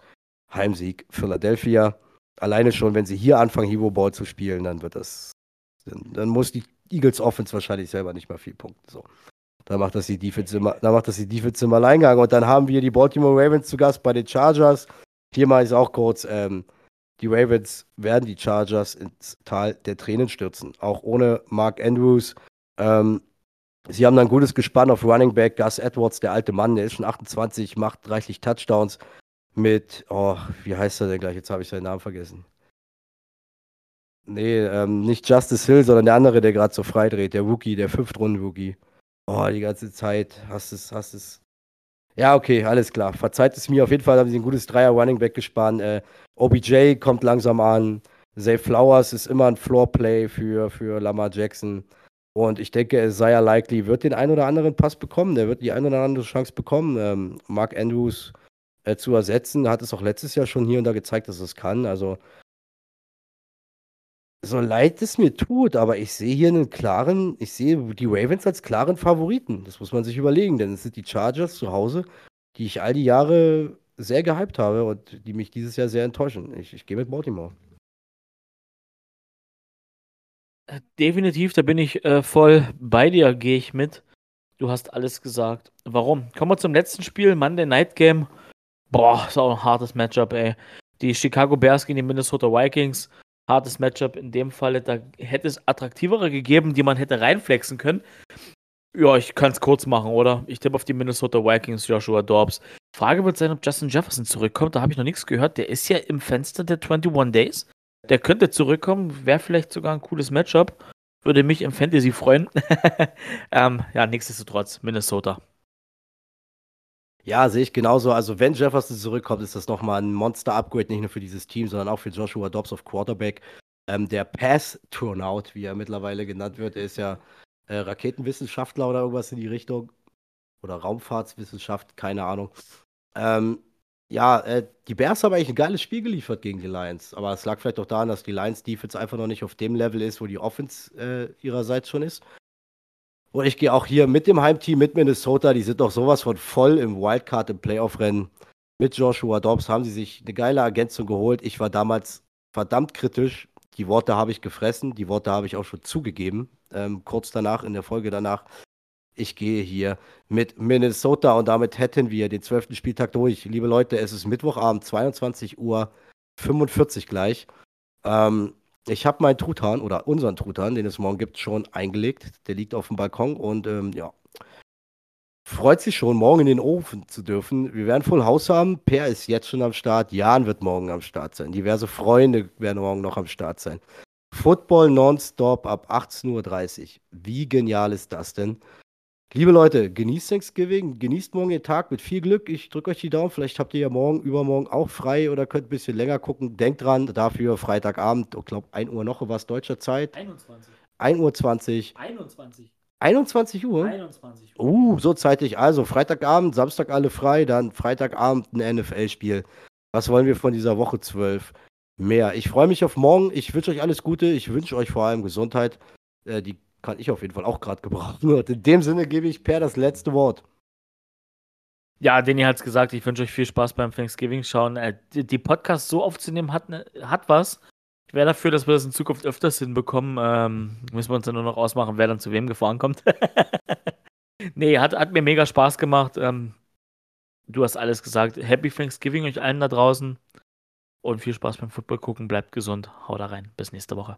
Heimsieg Philadelphia. Alleine schon, wenn sie hier anfangen, Hero Ball zu spielen, dann wird das, dann, dann muss die Eagles Offense wahrscheinlich selber nicht mal viel Punkte. So. Da macht das die Defense immer, da macht das die Defense im Alleingang. Und dann haben wir die Baltimore Ravens zu Gast bei den Chargers. Hier mal ist auch kurz, ähm, die Ravens werden die Chargers ins Tal der Tränen stürzen. Auch ohne Mark Andrews. Ähm, Sie haben dann gutes Gespann auf Running Back. Gus Edwards, der alte Mann, der ist schon 28, macht reichlich Touchdowns mit, oh, wie heißt er denn gleich? Jetzt habe ich seinen Namen vergessen. Nee, ähm, nicht Justice Hill, sondern der andere, der gerade so freidreht, der Rookie, der Fünftrunden-Rookie. Oh, die ganze Zeit hast es, hast es. Ja, okay, alles klar. Verzeiht es mir. Auf jeden Fall haben sie ein gutes Dreier-Running Back gespannt. Äh, OBJ kommt langsam an. Zay Flowers ist immer ein Floor-Play für, für Lamar Jackson. Und ich denke, Isaiah Likely wird den ein oder anderen Pass bekommen. Der wird die ein oder andere Chance bekommen. Ähm, Mark Andrews äh, zu ersetzen, hat es auch letztes Jahr schon hier und da gezeigt, dass es kann. Also, so leid es mir tut, aber ich sehe hier einen klaren, ich sehe die Ravens als klaren Favoriten. Das muss man sich überlegen, denn es sind die Chargers zu Hause, die ich all die Jahre sehr gehypt habe und die mich dieses Jahr sehr enttäuschen. Ich, ich gehe mit Baltimore. Äh, definitiv, da bin ich äh, voll bei dir, gehe ich mit. Du hast alles gesagt. Warum? Kommen wir zum letzten Spiel, Monday Night Game. Boah, ist auch ein hartes Matchup, ey. Die Chicago Bears gegen die Minnesota Vikings. Hartes Matchup in dem Falle. Da hätte es attraktivere gegeben, die man hätte reinflexen können. Ja, ich kann es kurz machen, oder? Ich tippe auf die Minnesota Vikings, Joshua Dobbs. Frage wird sein, ob Justin Jefferson zurückkommt. Da habe ich noch nichts gehört. Der ist ja im Fenster der 21 Days. Der könnte zurückkommen, wäre vielleicht sogar ein cooles Matchup. Würde mich im Fantasy freuen. [LAUGHS] ähm, ja, nichtsdestotrotz, Minnesota. Ja, sehe ich genauso. Also, wenn Jefferson zurückkommt, ist das nochmal ein Monster-Upgrade, nicht nur für dieses Team, sondern auch für Joshua Dobbs auf Quarterback. Ähm, der Pass-Turnout, wie er mittlerweile genannt wird, ist ja äh, Raketenwissenschaftler oder irgendwas in die Richtung. Oder Raumfahrtswissenschaft, keine Ahnung. Ähm, ja, äh, die Bears haben eigentlich ein geiles Spiel geliefert gegen die Lions. Aber es lag vielleicht auch daran, dass die Lions Defense einfach noch nicht auf dem Level ist, wo die Offense äh, ihrerseits schon ist. Und ich gehe auch hier mit dem Heimteam, mit Minnesota. Die sind doch sowas von voll im Wildcard, im Playoff-Rennen. Mit Joshua Dobbs haben sie sich eine geile Ergänzung geholt. Ich war damals verdammt kritisch. Die Worte habe ich gefressen. Die Worte habe ich auch schon zugegeben. Ähm, kurz danach, in der Folge danach ich gehe hier mit Minnesota und damit hätten wir den zwölften Spieltag durch. Liebe Leute, es ist Mittwochabend, 22 Uhr 45 gleich. Ähm, ich habe meinen Truthahn oder unseren Truthahn, den es morgen gibt, schon eingelegt. Der liegt auf dem Balkon und ähm, ja, freut sich schon, morgen in den Ofen zu dürfen. Wir werden Full House haben. Per ist jetzt schon am Start. Jan wird morgen am Start sein. Diverse Freunde werden morgen noch am Start sein. Football nonstop ab 18.30 Uhr. Wie genial ist das denn? Liebe Leute, genießt Thanksgiving, genießt morgen den Tag mit viel Glück. Ich drücke euch die Daumen. Vielleicht habt ihr ja morgen, übermorgen auch frei oder könnt ein bisschen länger gucken. Denkt dran, dafür Freitagabend, ich glaube 1 Uhr noch was deutscher Zeit. 21. 1 Uhr 20. 21. 21 Uhr? 21 Uhr. Uh, so zeitig. Also Freitagabend, Samstag alle frei, dann Freitagabend ein NFL-Spiel. Was wollen wir von dieser Woche 12? Mehr. Ich freue mich auf morgen. Ich wünsche euch alles Gute. Ich wünsche euch vor allem Gesundheit. Äh, die kann ich auf jeden Fall auch gerade gebrauchen. Und in dem Sinne gebe ich Per das letzte Wort. Ja, Denny hat es gesagt, ich wünsche euch viel Spaß beim Thanksgiving schauen. Äh, die, die Podcasts so aufzunehmen hat, ne, hat was. Ich wäre dafür, dass wir das in Zukunft öfters hinbekommen. Ähm, müssen wir uns dann nur noch ausmachen, wer dann zu wem gefahren kommt. [LAUGHS] nee, hat, hat mir mega Spaß gemacht. Ähm, du hast alles gesagt. Happy Thanksgiving euch allen da draußen. Und viel Spaß beim Football gucken. Bleibt gesund. Haut da rein. Bis nächste Woche.